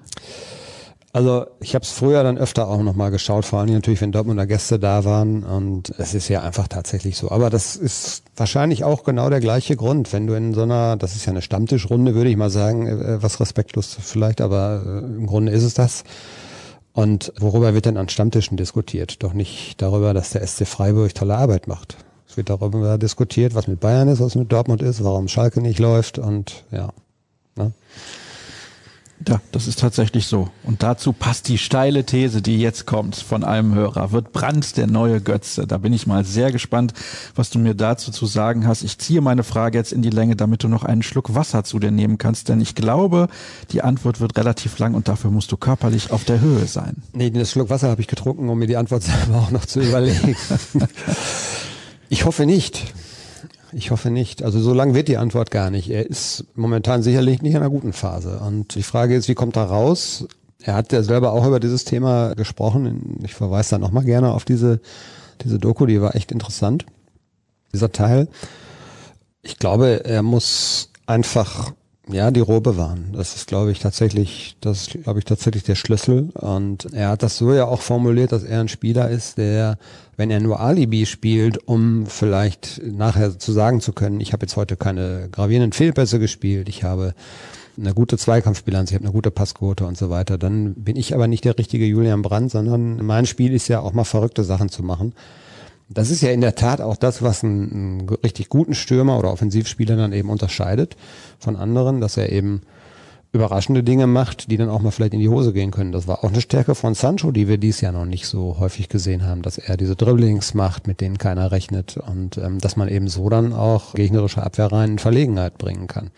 Also ich habe es früher dann öfter auch nochmal geschaut, vor allem natürlich, wenn Dortmunder Gäste da waren und es ist ja einfach tatsächlich so. Aber das ist wahrscheinlich auch genau der gleiche Grund, wenn du in so einer, das ist ja eine Stammtischrunde, würde ich mal sagen, äh, was respektlos vielleicht, aber äh, im Grunde ist es das. Und worüber wird denn an Stammtischen diskutiert? Doch nicht darüber, dass der SC Freiburg tolle Arbeit macht. Es wird darüber diskutiert, was mit Bayern ist, was mit Dortmund ist, warum Schalke nicht läuft und ja. Ne? Ja, das ist tatsächlich so. Und dazu passt die steile These, die jetzt kommt von einem Hörer. Wird Brandt der neue Götze? Da bin ich mal sehr gespannt, was du mir dazu zu sagen hast. Ich ziehe meine Frage jetzt in die Länge, damit du noch einen Schluck Wasser zu dir nehmen kannst, denn ich glaube, die Antwort wird relativ lang und dafür musst du körperlich auf der Höhe sein. Nee, das Schluck Wasser habe ich getrunken, um mir die Antwort selber auch noch zu überlegen. ich hoffe nicht. Ich hoffe nicht. Also so lang wird die Antwort gar nicht. Er ist momentan sicherlich nicht in einer guten Phase. Und die Frage ist, wie kommt er raus? Er hat ja selber auch über dieses Thema gesprochen. Ich verweise da nochmal gerne auf diese, diese Doku, die war echt interessant. Dieser Teil. Ich glaube, er muss einfach ja, die Ruhe bewahren. Das ist, glaube ich, tatsächlich, das ist, glaube ich, tatsächlich der Schlüssel. Und er hat das so ja auch formuliert, dass er ein Spieler ist, der, wenn er nur Alibi spielt, um vielleicht nachher zu sagen zu können, ich habe jetzt heute keine gravierenden Fehlpässe gespielt, ich habe eine gute Zweikampfbilanz, ich habe eine gute Passquote und so weiter, dann bin ich aber nicht der richtige Julian Brandt, sondern mein Spiel ist ja auch mal verrückte Sachen zu machen. Das ist ja in der Tat auch das, was einen, einen richtig guten Stürmer oder Offensivspieler dann eben unterscheidet von anderen, dass er eben überraschende Dinge macht, die dann auch mal vielleicht in die Hose gehen können. Das war auch eine Stärke von Sancho, die wir dies Jahr noch nicht so häufig gesehen haben, dass er diese Dribblings macht, mit denen keiner rechnet und ähm, dass man eben so dann auch gegnerische Abwehrreihen in Verlegenheit bringen kann.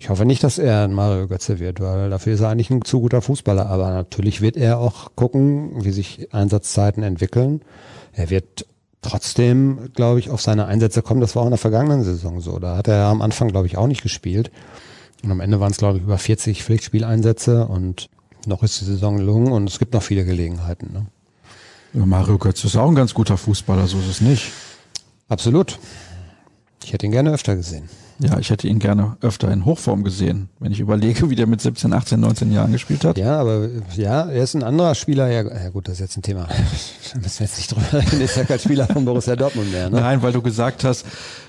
Ich hoffe nicht, dass er ein Mario Götze wird, weil dafür ist er eigentlich ein zu guter Fußballer. Aber natürlich wird er auch gucken, wie sich Einsatzzeiten entwickeln. Er wird trotzdem, glaube ich, auf seine Einsätze kommen. Das war auch in der vergangenen Saison so. Da hat er am Anfang, glaube ich, auch nicht gespielt. Und am Ende waren es, glaube ich, über 40 Pflichtspieleinsätze und noch ist die Saison gelungen und es gibt noch viele Gelegenheiten. Ne? Ja, Mario Götze ist auch ein ganz guter Fußballer, so ist es nicht. Absolut. Ich hätte ihn gerne öfter gesehen. Ja, ich hätte ihn gerne öfter in Hochform gesehen, wenn ich überlege, wie der mit 17, 18, 19 Jahren gespielt hat. Ja, aber ja, er ist ein anderer Spieler. Ja, ja gut, das ist jetzt ein Thema. da müssen wir jetzt nicht drüber reden. Ist ja kein Spieler von Borussia Dortmund mehr. Ne? Nein, weil du gesagt hast,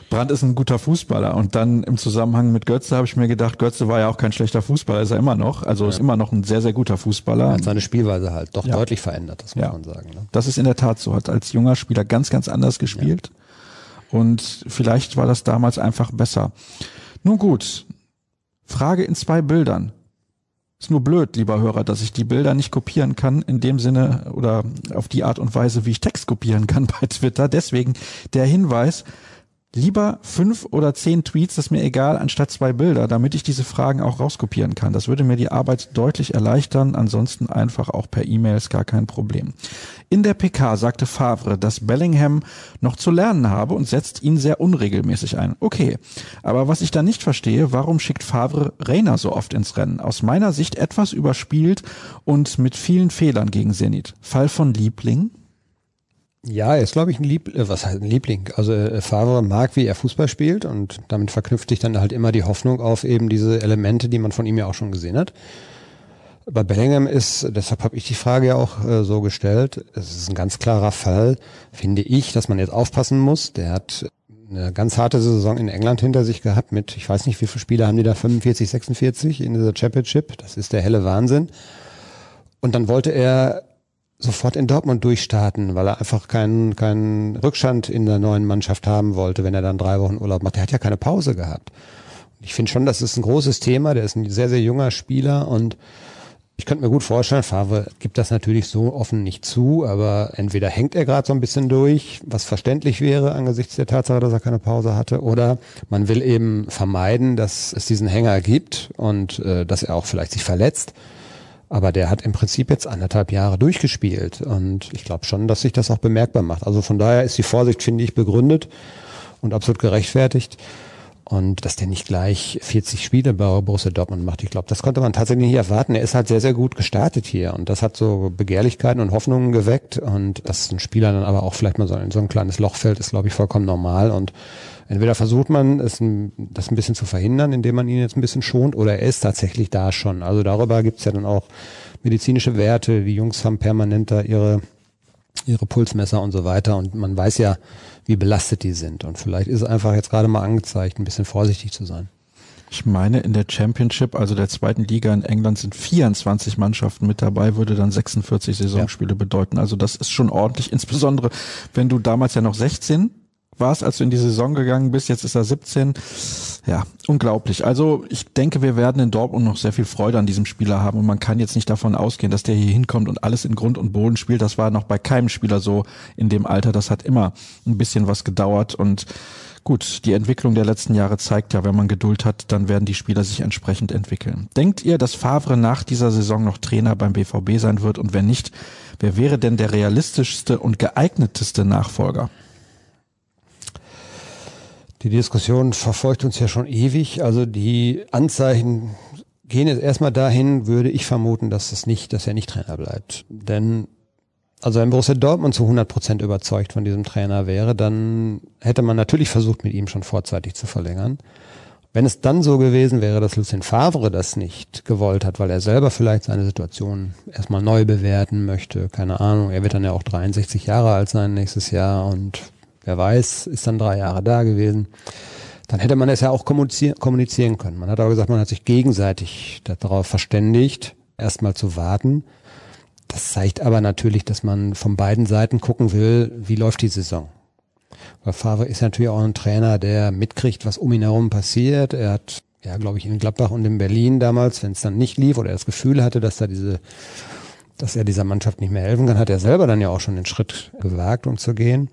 Brandt ist ein guter Fußballer. Und dann im Zusammenhang mit Götze habe ich mir gedacht, Götze war ja auch kein schlechter Fußballer, ist er immer noch. Also ja. ist immer noch ein sehr, sehr guter Fußballer. Hat seine Spielweise halt doch ja. deutlich verändert, das muss ja. man sagen. Ne? Das ist in der Tat so. Hat als junger Spieler ganz, ganz anders gespielt. Und vielleicht war das damals einfach besser. Nun gut, Frage in zwei Bildern. Ist nur blöd, lieber Hörer, dass ich die Bilder nicht kopieren kann in dem Sinne oder auf die Art und Weise, wie ich Text kopieren kann bei Twitter. Deswegen der Hinweis, Lieber fünf oder zehn Tweets, das ist mir egal, anstatt zwei Bilder, damit ich diese Fragen auch rauskopieren kann. Das würde mir die Arbeit deutlich erleichtern, ansonsten einfach auch per E-Mail ist gar kein Problem. In der PK sagte Favre, dass Bellingham noch zu lernen habe und setzt ihn sehr unregelmäßig ein. Okay, aber was ich da nicht verstehe, warum schickt Favre Reiner so oft ins Rennen? Aus meiner Sicht etwas überspielt und mit vielen Fehlern gegen Zenit. Fall von Liebling? Ja, er ist, glaube ich, ein Lieb äh, was heißt ein Liebling. Also äh, Favre mag, wie er Fußball spielt und damit verknüpft sich dann halt immer die Hoffnung auf eben diese Elemente, die man von ihm ja auch schon gesehen hat. Bei Bellingham ist, deshalb habe ich die Frage ja auch äh, so gestellt, es ist ein ganz klarer Fall, finde ich, dass man jetzt aufpassen muss. Der hat eine ganz harte Saison in England hinter sich gehabt mit, ich weiß nicht, wie viele Spiele haben die da, 45, 46 in dieser Championship. Das ist der helle Wahnsinn. Und dann wollte er sofort in Dortmund durchstarten, weil er einfach keinen, keinen Rückstand in der neuen Mannschaft haben wollte, wenn er dann drei Wochen Urlaub macht. Er hat ja keine Pause gehabt. Ich finde schon, das ist ein großes Thema. Der ist ein sehr, sehr junger Spieler und ich könnte mir gut vorstellen, Favre gibt das natürlich so offen nicht zu, aber entweder hängt er gerade so ein bisschen durch, was verständlich wäre angesichts der Tatsache, dass er keine Pause hatte, oder man will eben vermeiden, dass es diesen Hänger gibt und äh, dass er auch vielleicht sich verletzt. Aber der hat im Prinzip jetzt anderthalb Jahre durchgespielt und ich glaube schon, dass sich das auch bemerkbar macht. Also von daher ist die Vorsicht, finde ich, begründet und absolut gerechtfertigt. Und dass der nicht gleich 40 Spiele bei Borussia Dortmund macht, ich glaube, das konnte man tatsächlich nicht erwarten. Er ist halt sehr, sehr gut gestartet hier und das hat so Begehrlichkeiten und Hoffnungen geweckt und dass ein Spieler dann aber auch vielleicht mal so in so ein kleines Loch fällt, ist, glaube ich, vollkommen normal und entweder versucht man es das ein bisschen zu verhindern, indem man ihn jetzt ein bisschen schont, oder er ist tatsächlich da schon. Also darüber gibt's ja dann auch medizinische Werte. Die Jungs haben permanent da ihre ihre Pulsmesser und so weiter und man weiß ja, wie belastet die sind. Und vielleicht ist es einfach jetzt gerade mal angezeigt, ein bisschen vorsichtig zu sein. Ich meine, in der Championship, also der zweiten Liga in England, sind 24 Mannschaften mit dabei, würde dann 46 Saisonspiele ja. bedeuten. Also das ist schon ordentlich, insbesondere wenn du damals ja noch 16 warst, als du in die Saison gegangen bist. Jetzt ist er 17. Ja, unglaublich. Also ich denke, wir werden in Dortmund noch sehr viel Freude an diesem Spieler haben und man kann jetzt nicht davon ausgehen, dass der hier hinkommt und alles in Grund und Boden spielt. Das war noch bei keinem Spieler so in dem Alter. Das hat immer ein bisschen was gedauert und Gut, die Entwicklung der letzten Jahre zeigt ja, wenn man Geduld hat, dann werden die Spieler sich entsprechend entwickeln. Denkt ihr, dass Favre nach dieser Saison noch Trainer beim BVB sein wird? Und wenn nicht, wer wäre denn der realistischste und geeigneteste Nachfolger? Die Diskussion verfolgt uns ja schon ewig. Also die Anzeichen gehen jetzt erstmal dahin, würde ich vermuten, dass es nicht, dass er nicht Trainer bleibt. Denn also wenn Borussia Dortmund zu 100 Prozent überzeugt von diesem Trainer wäre, dann hätte man natürlich versucht, mit ihm schon vorzeitig zu verlängern. Wenn es dann so gewesen wäre, dass Lucien Favre das nicht gewollt hat, weil er selber vielleicht seine Situation erstmal neu bewerten möchte, keine Ahnung, er wird dann ja auch 63 Jahre alt sein nächstes Jahr und wer weiß, ist dann drei Jahre da gewesen. Dann hätte man es ja auch kommunizieren können. Man hat aber gesagt, man hat sich gegenseitig darauf verständigt, erstmal zu warten. Das zeigt aber natürlich, dass man von beiden Seiten gucken will, wie läuft die Saison. Weil Favre ist natürlich auch ein Trainer, der mitkriegt, was um ihn herum passiert. Er hat, ja, glaube ich, in Gladbach und in Berlin damals, wenn es dann nicht lief oder er das Gefühl hatte, dass da diese, dass er dieser Mannschaft nicht mehr helfen kann, hat er selber dann ja auch schon den Schritt gewagt, um zu gehen.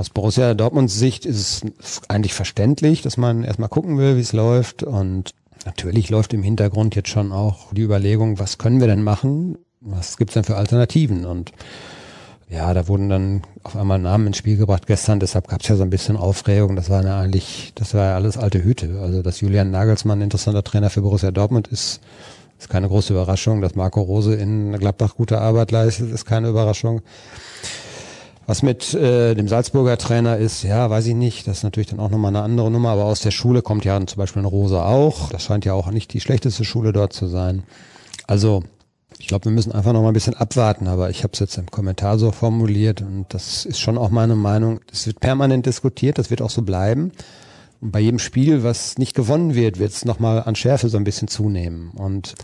Aus Borussia Dortmunds Sicht ist es eigentlich verständlich, dass man erstmal gucken will, wie es läuft. Und natürlich läuft im Hintergrund jetzt schon auch die Überlegung, was können wir denn machen? Was gibt's denn für Alternativen? Und ja, da wurden dann auf einmal Namen ins Spiel gebracht gestern, deshalb gab's ja so ein bisschen Aufregung. Das war ja eigentlich, das war ja alles alte Hüte. Also, dass Julian Nagelsmann interessanter Trainer für Borussia Dortmund ist, ist keine große Überraschung. Dass Marco Rose in Gladbach gute Arbeit leistet, ist keine Überraschung. Was mit äh, dem Salzburger Trainer ist, ja, weiß ich nicht. Das ist natürlich dann auch nochmal eine andere Nummer. Aber aus der Schule kommt ja zum Beispiel ein Rosa auch. Das scheint ja auch nicht die schlechteste Schule dort zu sein. Also ich glaube, wir müssen einfach noch mal ein bisschen abwarten. Aber ich habe es jetzt im Kommentar so formuliert und das ist schon auch meine Meinung. Das wird permanent diskutiert. Das wird auch so bleiben. Und bei jedem Spiel, was nicht gewonnen wird, wird es nochmal an Schärfe so ein bisschen zunehmen. Und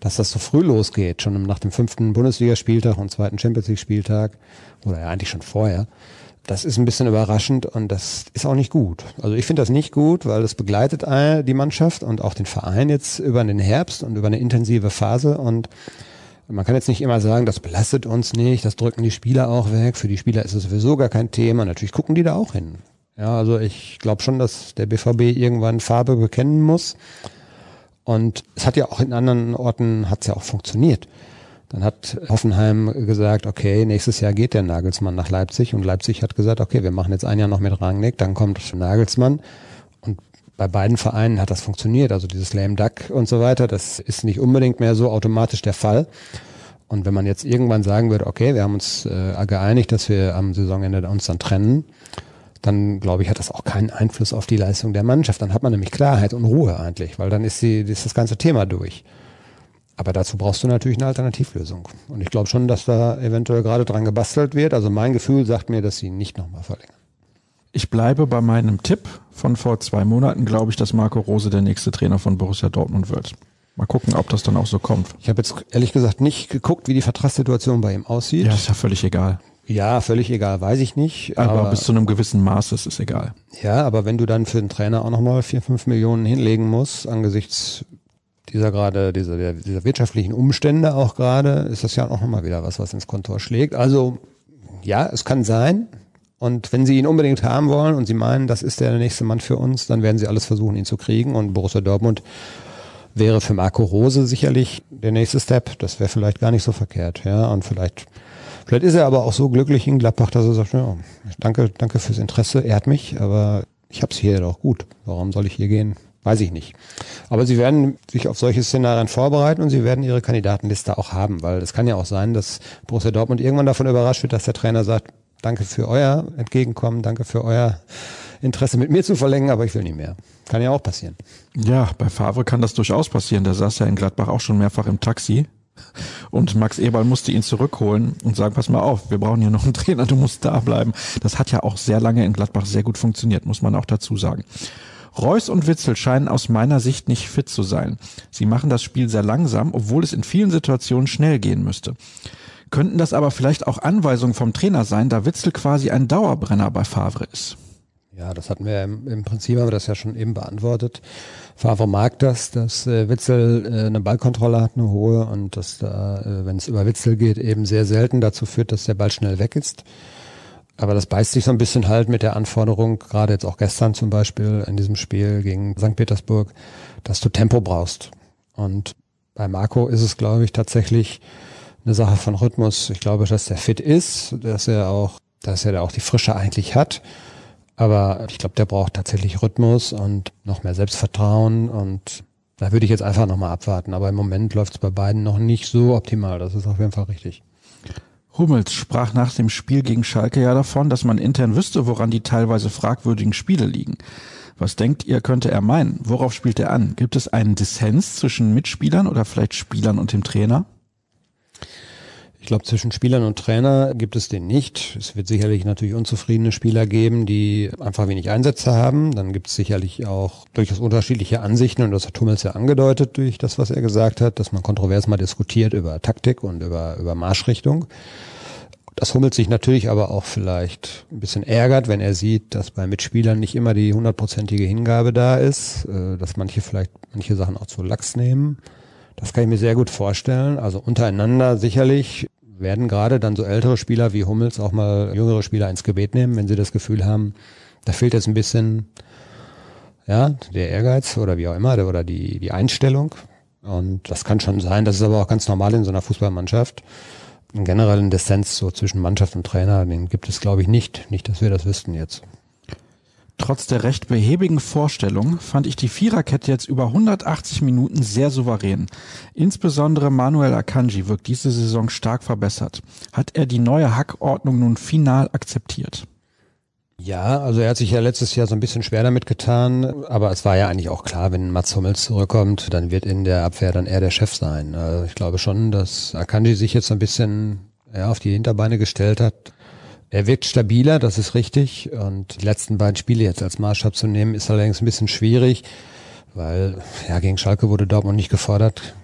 dass das so früh losgeht, schon nach dem fünften Bundesligaspieltag und zweiten Champions League Spieltag oder ja eigentlich schon vorher. Das ist ein bisschen überraschend und das ist auch nicht gut. Also ich finde das nicht gut, weil das begleitet die Mannschaft und auch den Verein jetzt über den Herbst und über eine intensive Phase und man kann jetzt nicht immer sagen, das belastet uns nicht, das drücken die Spieler auch weg. Für die Spieler ist es sowieso gar kein Thema. Natürlich gucken die da auch hin. Ja, also ich glaube schon, dass der BVB irgendwann Farbe bekennen muss. Und es hat ja auch in anderen Orten hat's ja auch funktioniert. Dann hat Hoffenheim gesagt, okay, nächstes Jahr geht der Nagelsmann nach Leipzig und Leipzig hat gesagt, okay, wir machen jetzt ein Jahr noch mit Rangnick, dann kommt Nagelsmann und bei beiden Vereinen hat das funktioniert. Also dieses Lame Duck und so weiter, das ist nicht unbedingt mehr so automatisch der Fall. Und wenn man jetzt irgendwann sagen würde, okay, wir haben uns äh, geeinigt, dass wir am Saisonende uns dann trennen, dann glaube ich, hat das auch keinen Einfluss auf die Leistung der Mannschaft. Dann hat man nämlich Klarheit und Ruhe eigentlich, weil dann ist, die, ist das ganze Thema durch. Aber dazu brauchst du natürlich eine Alternativlösung. Und ich glaube schon, dass da eventuell gerade dran gebastelt wird. Also mein Gefühl sagt mir, dass sie nicht nochmal verlängern. Ich bleibe bei meinem Tipp von vor zwei Monaten, glaube ich, dass Marco Rose der nächste Trainer von Borussia Dortmund wird. Mal gucken, ob das dann auch so kommt. Ich habe jetzt ehrlich gesagt nicht geguckt, wie die Vertragssituation bei ihm aussieht. Ja, ist ja völlig egal. Ja, völlig egal, weiß ich nicht. Aber, aber bis zu einem gewissen Maß ist es egal. Ja, aber wenn du dann für einen Trainer auch nochmal vier, fünf Millionen hinlegen musst, angesichts dieser gerade, dieser, dieser wirtschaftlichen Umstände auch gerade, ist das ja auch nochmal wieder was, was ins Kontor schlägt. Also, ja, es kann sein. Und wenn sie ihn unbedingt haben wollen und sie meinen, das ist der nächste Mann für uns, dann werden sie alles versuchen, ihn zu kriegen. Und Borussia Dortmund wäre für Marco Rose sicherlich der nächste Step. Das wäre vielleicht gar nicht so verkehrt, ja. Und vielleicht, vielleicht ist er aber auch so glücklich in Gladbach, dass er sagt, ja, danke, danke fürs Interesse, ehrt mich, aber ich habe es hier doch gut. Warum soll ich hier gehen? Weiß ich nicht. Aber sie werden sich auf solche Szenarien vorbereiten und sie werden ihre Kandidatenliste auch haben, weil es kann ja auch sein, dass Borussia Dortmund irgendwann davon überrascht wird, dass der Trainer sagt, danke für euer Entgegenkommen, danke für euer Interesse mit mir zu verlängern, aber ich will nicht mehr. Kann ja auch passieren. Ja, bei Favre kann das durchaus passieren. Der saß ja in Gladbach auch schon mehrfach im Taxi. Und Max Eberl musste ihn zurückholen und sagen, pass mal auf, wir brauchen hier noch einen Trainer, du musst da bleiben. Das hat ja auch sehr lange in Gladbach sehr gut funktioniert, muss man auch dazu sagen. Reus und Witzel scheinen aus meiner Sicht nicht fit zu sein. Sie machen das Spiel sehr langsam, obwohl es in vielen Situationen schnell gehen müsste. Könnten das aber vielleicht auch Anweisungen vom Trainer sein, da Witzel quasi ein Dauerbrenner bei Favre ist? Ja, das hatten wir im, Prinzip haben wir das ja schon eben beantwortet. Favre mag das, dass äh, Witzel äh, eine Ballkontrolle hat, eine hohe und dass da, äh, wenn es über Witzel geht, eben sehr selten dazu führt, dass der Ball schnell weg ist. Aber das beißt sich so ein bisschen halt mit der Anforderung, gerade jetzt auch gestern zum Beispiel in diesem Spiel gegen St. Petersburg, dass du Tempo brauchst. Und bei Marco ist es, glaube ich, tatsächlich eine Sache von Rhythmus. Ich glaube, dass der fit ist, dass er auch, dass er da auch die Frische eigentlich hat. Aber ich glaube, der braucht tatsächlich Rhythmus und noch mehr Selbstvertrauen und da würde ich jetzt einfach nochmal abwarten. Aber im Moment läuft es bei beiden noch nicht so optimal. Das ist auf jeden Fall richtig. Hummels sprach nach dem Spiel gegen Schalke ja davon, dass man intern wüsste, woran die teilweise fragwürdigen Spiele liegen. Was denkt ihr, könnte er meinen? Worauf spielt er an? Gibt es einen Dissens zwischen Mitspielern oder vielleicht Spielern und dem Trainer? Ich glaube, zwischen Spielern und Trainer gibt es den nicht. Es wird sicherlich natürlich unzufriedene Spieler geben, die einfach wenig Einsätze haben. Dann gibt es sicherlich auch durchaus unterschiedliche Ansichten und das hat Hummels ja angedeutet durch das, was er gesagt hat, dass man kontrovers mal diskutiert über Taktik und über, über Marschrichtung. Das Hummels sich natürlich aber auch vielleicht ein bisschen ärgert, wenn er sieht, dass bei Mitspielern nicht immer die hundertprozentige Hingabe da ist, äh, dass manche vielleicht manche Sachen auch zu lax nehmen. Das kann ich mir sehr gut vorstellen. Also untereinander sicherlich werden gerade dann so ältere Spieler wie Hummels auch mal jüngere Spieler ins Gebet nehmen, wenn sie das Gefühl haben, da fehlt jetzt ein bisschen, ja, der Ehrgeiz oder wie auch immer, oder die, die Einstellung. Und das kann schon sein, das ist aber auch ganz normal in so einer Fußballmannschaft. Einen generellen Dissens so zwischen Mannschaft und Trainer, den gibt es, glaube ich, nicht. Nicht, dass wir das wüssten jetzt. Trotz der recht behäbigen Vorstellung fand ich die Viererkette jetzt über 180 Minuten sehr souverän. Insbesondere Manuel Akanji wirkt diese Saison stark verbessert. Hat er die neue Hackordnung nun final akzeptiert? Ja, also er hat sich ja letztes Jahr so ein bisschen schwer damit getan, aber es war ja eigentlich auch klar, wenn Mats Hummels zurückkommt, dann wird in der Abwehr dann er der Chef sein. Also ich glaube schon, dass Akanji sich jetzt ein bisschen ja, auf die Hinterbeine gestellt hat er wirkt stabiler, das ist richtig. Und die letzten beiden Spiele jetzt als Maßstab zu nehmen, ist allerdings ein bisschen schwierig, weil ja gegen Schalke wurde Dortmund nicht gefordert.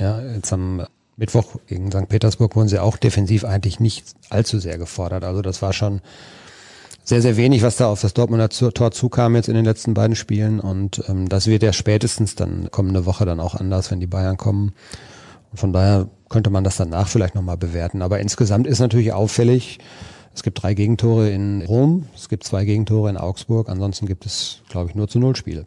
Ja, jetzt am Mittwoch gegen St. Petersburg wurden sie auch defensiv eigentlich nicht allzu sehr gefordert. Also das war schon sehr, sehr wenig, was da auf das Dortmunder Tor zukam jetzt in den letzten beiden Spielen. Und ähm, das wird ja spätestens dann kommende Woche dann auch anders, wenn die Bayern kommen. Und von daher könnte man das danach vielleicht nochmal bewerten. Aber insgesamt ist natürlich auffällig, Es gibt drei Gegentore in Rom, es gibt zwei Gegentore in Augsburg, ansonsten gibt es, glaube ich, nur zu Null Spiele.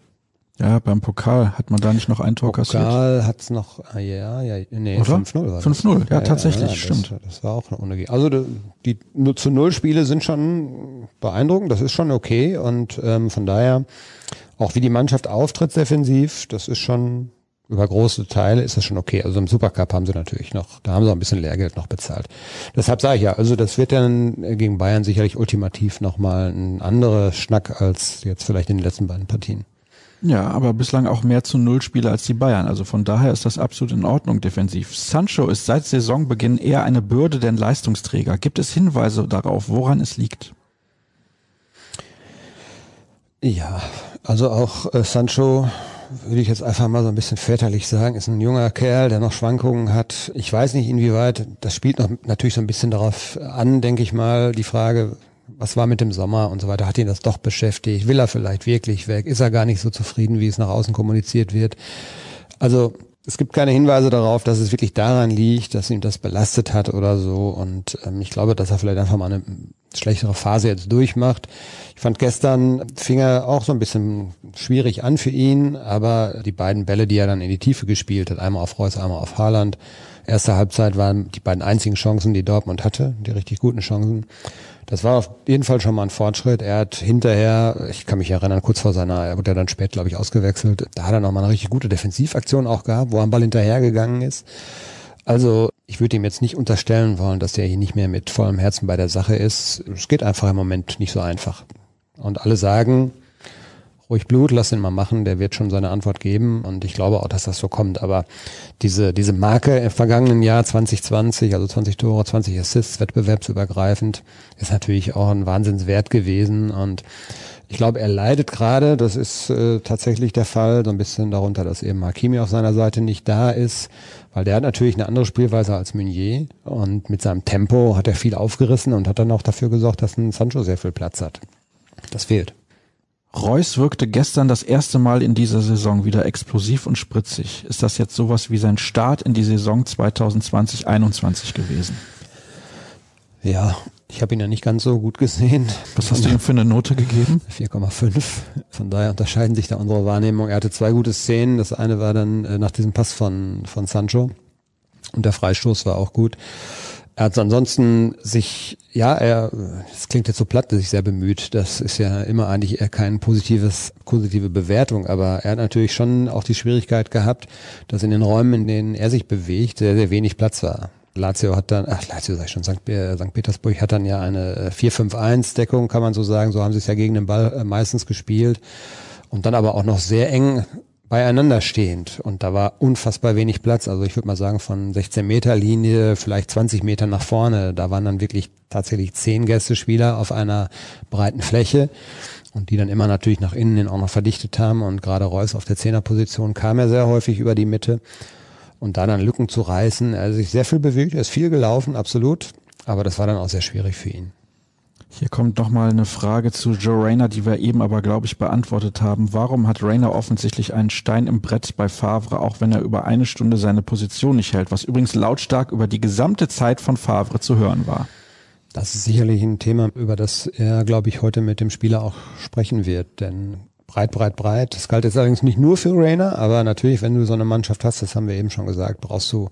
Ja, beim Pokal hat man da nicht noch ein Tor Pokal kassiert. Pokal hat's noch, ah, ja, ja, nee, Oder? 5-0 war 5-0, ja, tatsächlich, das, stimmt. Das war auch eine Unerge Also die, die nur zu Null Spiele sind schon beeindruckend, das ist schon okay und ähm, von daher auch wie die Mannschaft auftritt defensiv, das ist schon über große Teile ist das schon okay. Also im Supercup haben sie natürlich noch, da haben sie auch ein bisschen Lehrgeld noch bezahlt. Deshalb sage ich ja, also das wird dann gegen Bayern sicherlich ultimativ nochmal ein anderer Schnack als jetzt vielleicht in den letzten beiden Partien. Ja, aber bislang auch mehr zu Null Spiele als die Bayern. Also von daher ist das absolut in Ordnung defensiv. Sancho ist seit Saisonbeginn eher eine Bürde denn Leistungsträger. Gibt es Hinweise darauf, woran es liegt? Ja, also auch äh, Sancho würde ich jetzt einfach mal so ein bisschen väterlich sagen, ist ein junger Kerl, der noch Schwankungen hat. Ich weiß nicht, inwieweit, das spielt noch natürlich so ein bisschen darauf an, denke ich mal, die Frage, was war mit dem Sommer und so weiter, hat ihn das doch beschäftigt, will er vielleicht wirklich weg, ist er gar nicht so zufrieden, wie es nach außen kommuniziert wird. Also es gibt keine Hinweise darauf, dass es wirklich daran liegt, dass ihn das belastet hat oder so. Und ähm, ich glaube, dass er vielleicht einfach mal eine schlechtere Phase jetzt durchmacht. Ich fand gestern fing er auch so ein bisschen schwierig an für ihn, aber die beiden Bälle, die er dann in die Tiefe gespielt hat, einmal auf Reus, einmal auf Haaland, erste Halbzeit waren die beiden einzigen Chancen, die Dortmund hatte, die richtig guten Chancen. Das war auf jeden Fall schon mal ein Fortschritt. Er hat hinterher, ich kann mich erinnern, kurz vor seiner, er wurde ja dann spät, glaube ich, ausgewechselt, da hat er noch mal eine richtig gute Defensivaktion auch gehabt, wo er am Ball hinterhergegangen ist. Also ich würde ihm jetzt nicht unterstellen wollen, dass er hier nicht mehr mit vollem Herzen bei der Sache ist. Es geht einfach im Moment nicht so einfach. Und alle sagen, ruhig Blut, lass ihn mal machen, der wird schon seine Antwort geben und ich glaube auch, dass das so kommt. Aber diese, diese Marke im vergangenen Jahr 2020, also 20 Tore, 20 Assists, wettbewerbsübergreifend, ist natürlich auch ein Wahnsinnswert gewesen und ich glaube, er leidet gerade, das ist äh, tatsächlich der Fall, so ein bisschen darunter, dass eben Hakimi auf seiner Seite nicht da ist, weil der hat natürlich eine andere Spielweise als Meunier und mit seinem Tempo hat er viel aufgerissen und hat dann auch dafür gesorgt, dass ein Sancho sehr viel Platz hat. Das fehlt. Reus wirkte gestern das erste Mal in dieser Saison wieder explosiv und spritzig. Ist das jetzt sowas wie sein Start in die Saison 2020-21 gewesen? Ja, ich habe ihn ja nicht ganz so gut gesehen. Was hast du ihm für eine Note gegeben? 4,5. Von daher unterscheiden sich da unsere Wahrnehmungen. Er hatte zwei gute Szenen. Das eine war dann äh, nach diesem Pass von, von Sancho. Und der Freistoß war auch gut. Er hat ansonsten sich, ja, er, es klingt jetzt so platt, sich sehr bemüht. Das ist ja immer eigentlich eher kein positives, positive Bewertung, aber er hat natürlich schon auch die Schwierigkeit gehabt, dass in den Räumen, in denen er sich bewegt, sehr, sehr wenig Platz war. Lazio hat dann, ach, Lazio sag ich schon, St. Petersburg hat dann ja eine 4-5-1-Deckung, kann man so sagen. So haben sie es ja gegen den Ball äh, meistens gespielt. Und dann aber auch noch sehr eng beieinander stehend. Und da war unfassbar wenig Platz. Also ich würde mal sagen, von 16 Meter Linie, vielleicht 20 Meter nach vorne. Da waren dann wirklich tatsächlich zehn Gästespieler auf einer breiten Fläche. Und die dann immer natürlich nach innen hin auch noch verdichtet haben. Und gerade Reus auf der Zehnerposition kam er sehr häufig über die Mitte. Und da dann Lücken zu reißen, er hat sich sehr viel bewegt, er ist viel gelaufen, absolut. Aber das war dann auch sehr schwierig für ihn. Hier kommt noch mal eine Frage zu Joe Rayner, die wir eben aber, glaube ich, beantwortet haben. Warum hat Rayner offensichtlich einen Stein im Brett bei Favre, auch wenn er über eine Stunde seine Position nicht hält, was übrigens lautstark über die gesamte Zeit von Favre zu hören war? Das ist sicherlich ein Thema, über das er, glaube ich, heute mit dem Spieler auch sprechen wird. Denn breit, breit, breit. Das galt jetzt allerdings nicht nur für Rayner, aber natürlich, wenn du so eine Mannschaft hast, das haben wir eben schon gesagt, brauchst du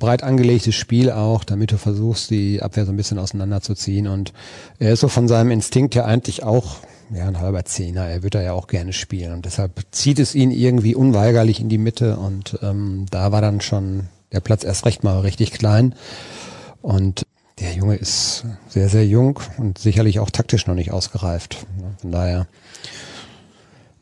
breit angelegtes Spiel auch, damit du versuchst, die Abwehr so ein bisschen auseinanderzuziehen. Und er ist so von seinem Instinkt ja eigentlich auch ja, ein halber Zehner. Er wird da ja auch gerne spielen. Und deshalb zieht es ihn irgendwie unweigerlich in die Mitte. Und ähm, da war dann schon der Platz erst recht mal richtig klein. Und der Junge ist sehr, sehr jung und sicherlich auch taktisch noch nicht ausgereift. Von daher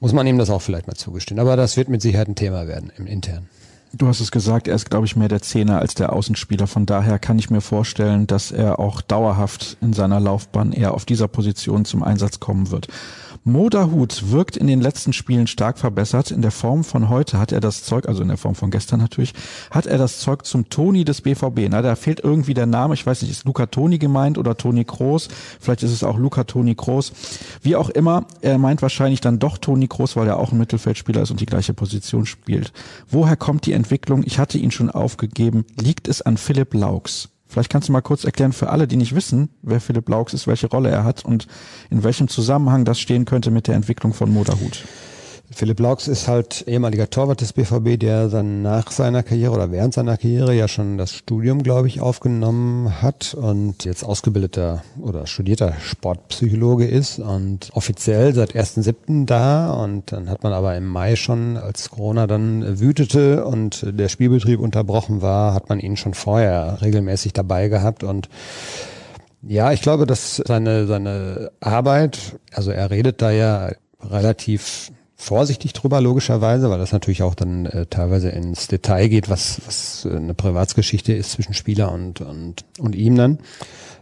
muss man ihm das auch vielleicht mal zugestehen. Aber das wird mit Sicherheit ein Thema werden im Intern. Du hast es gesagt, er ist, glaube ich, mehr der Zehner als der Außenspieler. Von daher kann ich mir vorstellen, dass er auch dauerhaft in seiner Laufbahn eher auf dieser Position zum Einsatz kommen wird. Moderhut wirkt in den letzten Spielen stark verbessert. In der Form von heute hat er das Zeug, also in der Form von gestern natürlich, hat er das Zeug zum Toni des BVB. Na, da fehlt irgendwie der Name. Ich weiß nicht, ist Luca Toni gemeint oder Toni Kroos? Vielleicht ist es auch Luca Toni Kroos. Wie auch immer, er meint wahrscheinlich dann doch Toni Kroos, weil er auch ein Mittelfeldspieler ist und die gleiche Position spielt. Woher kommt die Entwicklung? Ich hatte ihn schon aufgegeben. Liegt es an Philipp Laux? Vielleicht kannst du mal kurz erklären für alle, die nicht wissen, wer Philipp Laux ist, welche Rolle er hat und in welchem Zusammenhang das stehen könnte mit der Entwicklung von Moderhut. Philipp Laux ist halt ehemaliger Torwart des BVB, der dann nach seiner Karriere oder während seiner Karriere ja schon das Studium, glaube ich, aufgenommen hat und jetzt ausgebildeter oder studierter Sportpsychologe ist und offiziell seit 1.7. da und dann hat man aber im Mai schon, als Corona dann wütete und der Spielbetrieb unterbrochen war, hat man ihn schon vorher regelmäßig dabei gehabt und ja, ich glaube, dass seine, seine Arbeit, also er redet da ja relativ vorsichtig drüber, logischerweise, weil das natürlich auch dann äh, teilweise ins Detail geht, was, was eine Privatsgeschichte ist zwischen Spieler und, und, und ihm dann.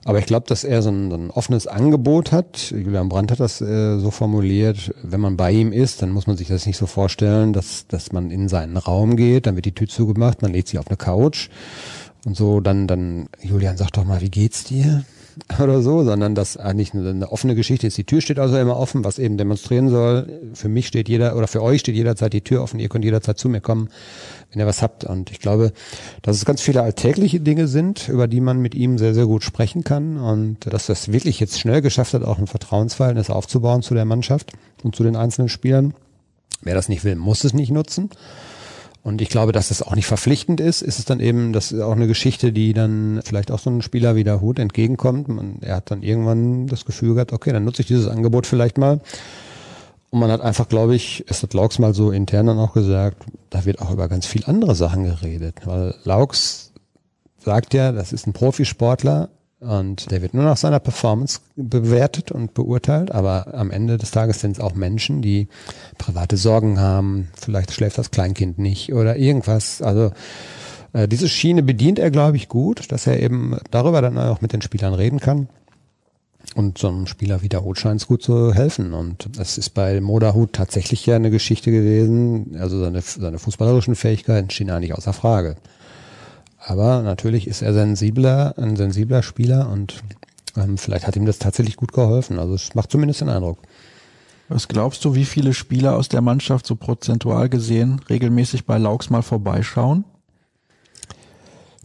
Aber ich glaube, dass er so ein, so ein offenes Angebot hat. Julian Brandt hat das äh, so formuliert, wenn man bei ihm ist, dann muss man sich das nicht so vorstellen, dass, dass man in seinen Raum geht, dann wird die Tür zugemacht, man lädt sich auf eine Couch und so, dann, dann, Julian, sag doch mal, wie geht's dir? oder so, sondern dass eigentlich eine, eine, offene Geschichte ist. Die Tür steht also immer offen, was eben demonstrieren soll. Für mich steht jeder oder für euch steht jederzeit die Tür offen. Ihr könnt jederzeit zu mir kommen, wenn ihr was habt. Und ich glaube, dass es ganz viele alltägliche Dinge sind, über die man mit ihm sehr, sehr gut sprechen kann und dass das wirklich jetzt schnell geschafft hat, auch ein Vertrauensverhältnis aufzubauen zu der Mannschaft und zu den einzelnen Spielern. Wer das nicht will, muss es nicht nutzen. Und ich glaube, dass das auch nicht verpflichtend ist. Ist es dann eben, das ist auch eine Geschichte, die dann vielleicht auch so einem Spieler wie der Hut entgegenkommt. Man, er hat dann irgendwann das Gefühl gehabt, okay, dann nutze ich dieses Angebot vielleicht mal. Und man hat einfach, glaube ich, es hat Laux mal so intern dann auch gesagt, da wird auch über ganz viel andere Sachen geredet. Weil Laux sagt ja, das ist ein Profisportler, und der wird nur nach seiner Performance bewertet und beurteilt, aber am Ende des Tages sind es auch Menschen, die private Sorgen haben, vielleicht schläft das Kleinkind nicht oder irgendwas. Also äh, diese Schiene bedient er, glaube ich, gut, dass er eben darüber dann auch mit den Spielern reden kann. Und so einem Spieler wie der Hut scheint es gut zu helfen. Und es ist bei Moderhut tatsächlich ja eine Geschichte gewesen. Also seine, seine fußballerischen Fähigkeiten stehen eigentlich außer Frage. Aber natürlich ist er sensibler, ein sensibler Spieler und ähm, vielleicht hat ihm das tatsächlich gut geholfen. Also es macht zumindest den Eindruck. Was glaubst du, wie viele Spieler aus der Mannschaft so prozentual gesehen regelmäßig bei Laux mal vorbeischauen?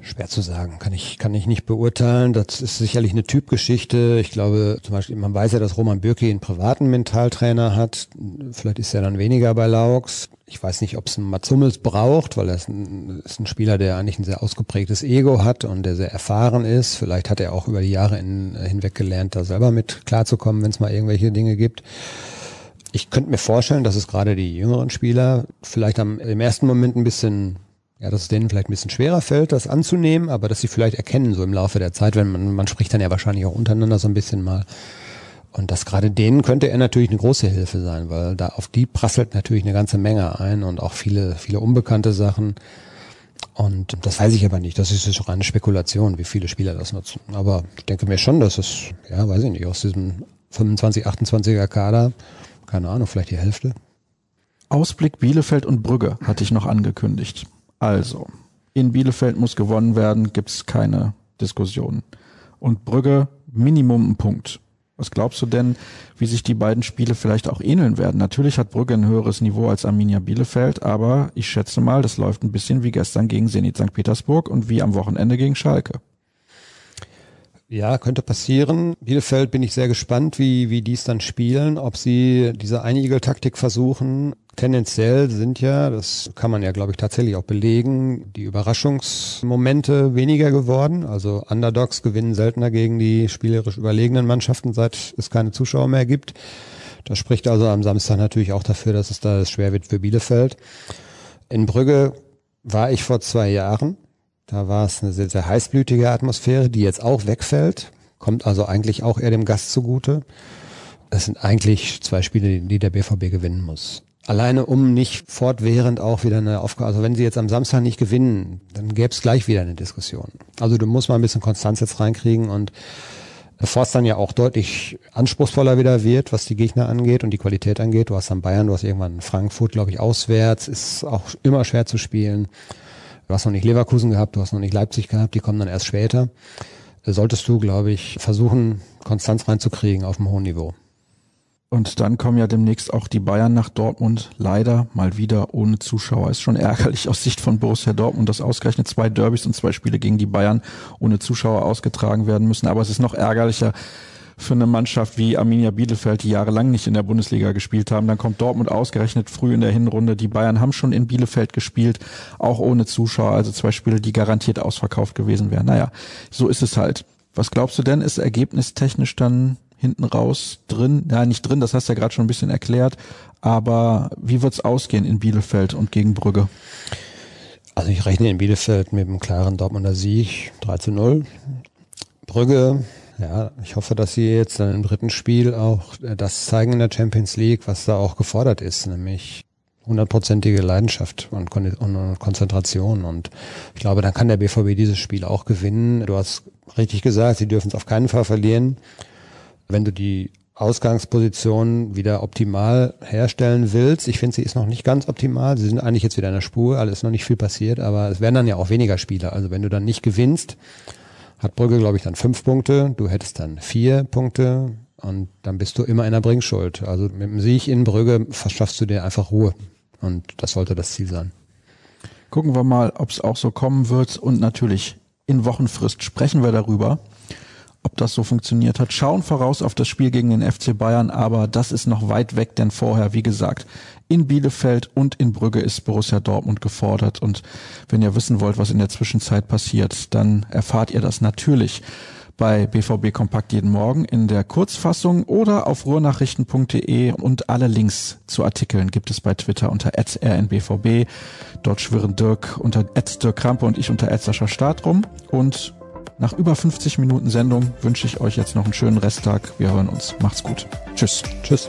Schwer zu sagen, kann ich, kann ich nicht beurteilen. Das ist sicherlich eine Typgeschichte. Ich glaube, zum Beispiel, man weiß ja, dass Roman Bürki einen privaten Mentaltrainer hat. Vielleicht ist er dann weniger bei Laux. Ich weiß nicht, ob es einen Mats Hummels braucht, weil er ist ein, ist ein, Spieler, der eigentlich ein sehr ausgeprägtes Ego hat und der sehr erfahren ist. Vielleicht hat er auch über die Jahre in, hinweg gelernt, da selber mit klarzukommen, wenn es mal irgendwelche Dinge gibt. Ich könnte mir vorstellen, dass es gerade die jüngeren Spieler vielleicht am, im ersten Moment ein bisschen ja, dass es denen vielleicht ein bisschen schwerer fällt, das anzunehmen, aber dass sie vielleicht erkennen, so im Laufe der Zeit, wenn man, man spricht dann ja wahrscheinlich auch untereinander so ein bisschen mal. Und das gerade denen könnte er natürlich eine große Hilfe sein, weil da auf die prasselt natürlich eine ganze Menge ein und auch viele, viele unbekannte Sachen. Und das weiß ich aber nicht. Das ist jetzt reine Spekulation, wie viele Spieler das nutzen. Aber ich denke mir schon, dass es, ja, weiß ich nicht, aus diesem 25, 28er Kader, keine Ahnung, vielleicht die Hälfte. Ausblick Bielefeld und Brügge hatte ich noch angekündigt. Also, in Bielefeld muss gewonnen werden, gibt's keine Diskussion. Und Brügge Minimum ein Punkt. Was glaubst du denn, wie sich die beiden Spiele vielleicht auch ähneln werden? Natürlich hat Brügge ein höheres Niveau als Arminia Bielefeld, aber ich schätze mal, das läuft ein bisschen wie gestern gegen Zenit St. Petersburg und wie am Wochenende gegen Schalke. Ja, könnte passieren. Bielefeld bin ich sehr gespannt, wie, wie die es dann spielen, ob sie diese Einigel-Taktik versuchen. Tendenziell sind ja, das kann man ja, glaube ich, tatsächlich auch belegen, die Überraschungsmomente weniger geworden. Also Underdogs gewinnen seltener gegen die spielerisch überlegenen Mannschaften, seit es keine Zuschauer mehr gibt. Das spricht also am Samstag natürlich auch dafür, dass es da schwer wird für Bielefeld. In Brügge war ich vor zwei Jahren da war es eine sehr, sehr heißblütige Atmosphäre, die jetzt auch wegfällt, kommt also eigentlich auch eher dem Gast zugute. Es sind eigentlich zwei Spiele, die der BVB gewinnen muss. Alleine um nicht fortwährend auch wieder eine Aufgabe, also wenn sie jetzt am Samstag nicht gewinnen, dann gäbe es gleich wieder eine Diskussion. Also du musst mal ein bisschen Konstanz jetzt reinkriegen und bevor es dann ja auch deutlich anspruchsvoller wieder wird, was die Gegner angeht und die Qualität angeht. Du hast dann Bayern, du hast irgendwann Frankfurt, glaube ich, auswärts, ist auch immer schwer zu spielen. Du hast noch nicht Leverkusen gehabt, du hast noch nicht Leipzig gehabt, die kommen dann erst später. Solltest du, glaube ich, versuchen, Konstanz reinzukriegen auf einem hohen Niveau. Und dann kommen ja demnächst auch die Bayern nach Dortmund. Leider mal wieder ohne Zuschauer. Ist schon ärgerlich aus Sicht von Borussia Dortmund, dass ausgerechnet zwei Derbys und zwei Spiele gegen die Bayern ohne Zuschauer ausgetragen werden müssen. Aber es ist noch ärgerlicher für eine Mannschaft wie Arminia Bielefeld, die jahrelang nicht in der Bundesliga gespielt haben. Dann kommt Dortmund ausgerechnet früh in der Hinrunde. Die Bayern haben schon in Bielefeld gespielt, auch ohne Zuschauer. Also zwei Spiele, die garantiert ausverkauft gewesen wären. Naja, so ist es halt. Was glaubst du denn, ist ergebnistechnisch dann hinten raus drin? Ja, nicht drin, das hast du ja gerade schon ein bisschen erklärt. Aber wie wird's ausgehen in Bielefeld und gegen Brügge? Also ich rechne in Bielefeld mit einem klaren Dortmunder Sieg 3 zu 0. Brügge, ja, ich hoffe, dass sie jetzt dann im dritten Spiel auch das zeigen in der Champions League, was da auch gefordert ist, nämlich hundertprozentige Leidenschaft und Konzentration. Und ich glaube, dann kann der BVB dieses Spiel auch gewinnen. Du hast richtig gesagt, sie dürfen es auf keinen Fall verlieren wenn du die Ausgangsposition wieder optimal herstellen willst. Ich finde, sie ist noch nicht ganz optimal. Sie sind eigentlich jetzt wieder in der Spur, alles ist noch nicht viel passiert, aber es werden dann ja auch weniger Spieler. Also wenn du dann nicht gewinnst, hat Brügge, glaube ich, dann fünf Punkte, du hättest dann vier Punkte und dann bist du immer in der Bringschuld. Also mit dem Sieg in Brügge verschaffst du dir einfach Ruhe und das sollte das Ziel sein. Gucken wir mal, ob es auch so kommen wird und natürlich in Wochenfrist sprechen wir darüber ob das so funktioniert hat. Schauen voraus auf das Spiel gegen den FC Bayern, aber das ist noch weit weg, denn vorher, wie gesagt, in Bielefeld und in Brügge ist Borussia Dortmund gefordert. Und wenn ihr wissen wollt, was in der Zwischenzeit passiert, dann erfahrt ihr das natürlich bei BVB Kompakt jeden Morgen in der Kurzfassung oder auf ruhrnachrichten.de und alle Links zu Artikeln gibt es bei Twitter unter rnbvb. Dort schwirren Dirk unter Dirk Krampe und ich unter Sascha Start rum und nach über 50 Minuten Sendung wünsche ich euch jetzt noch einen schönen Resttag. Wir hören uns. Macht's gut. Tschüss. Tschüss.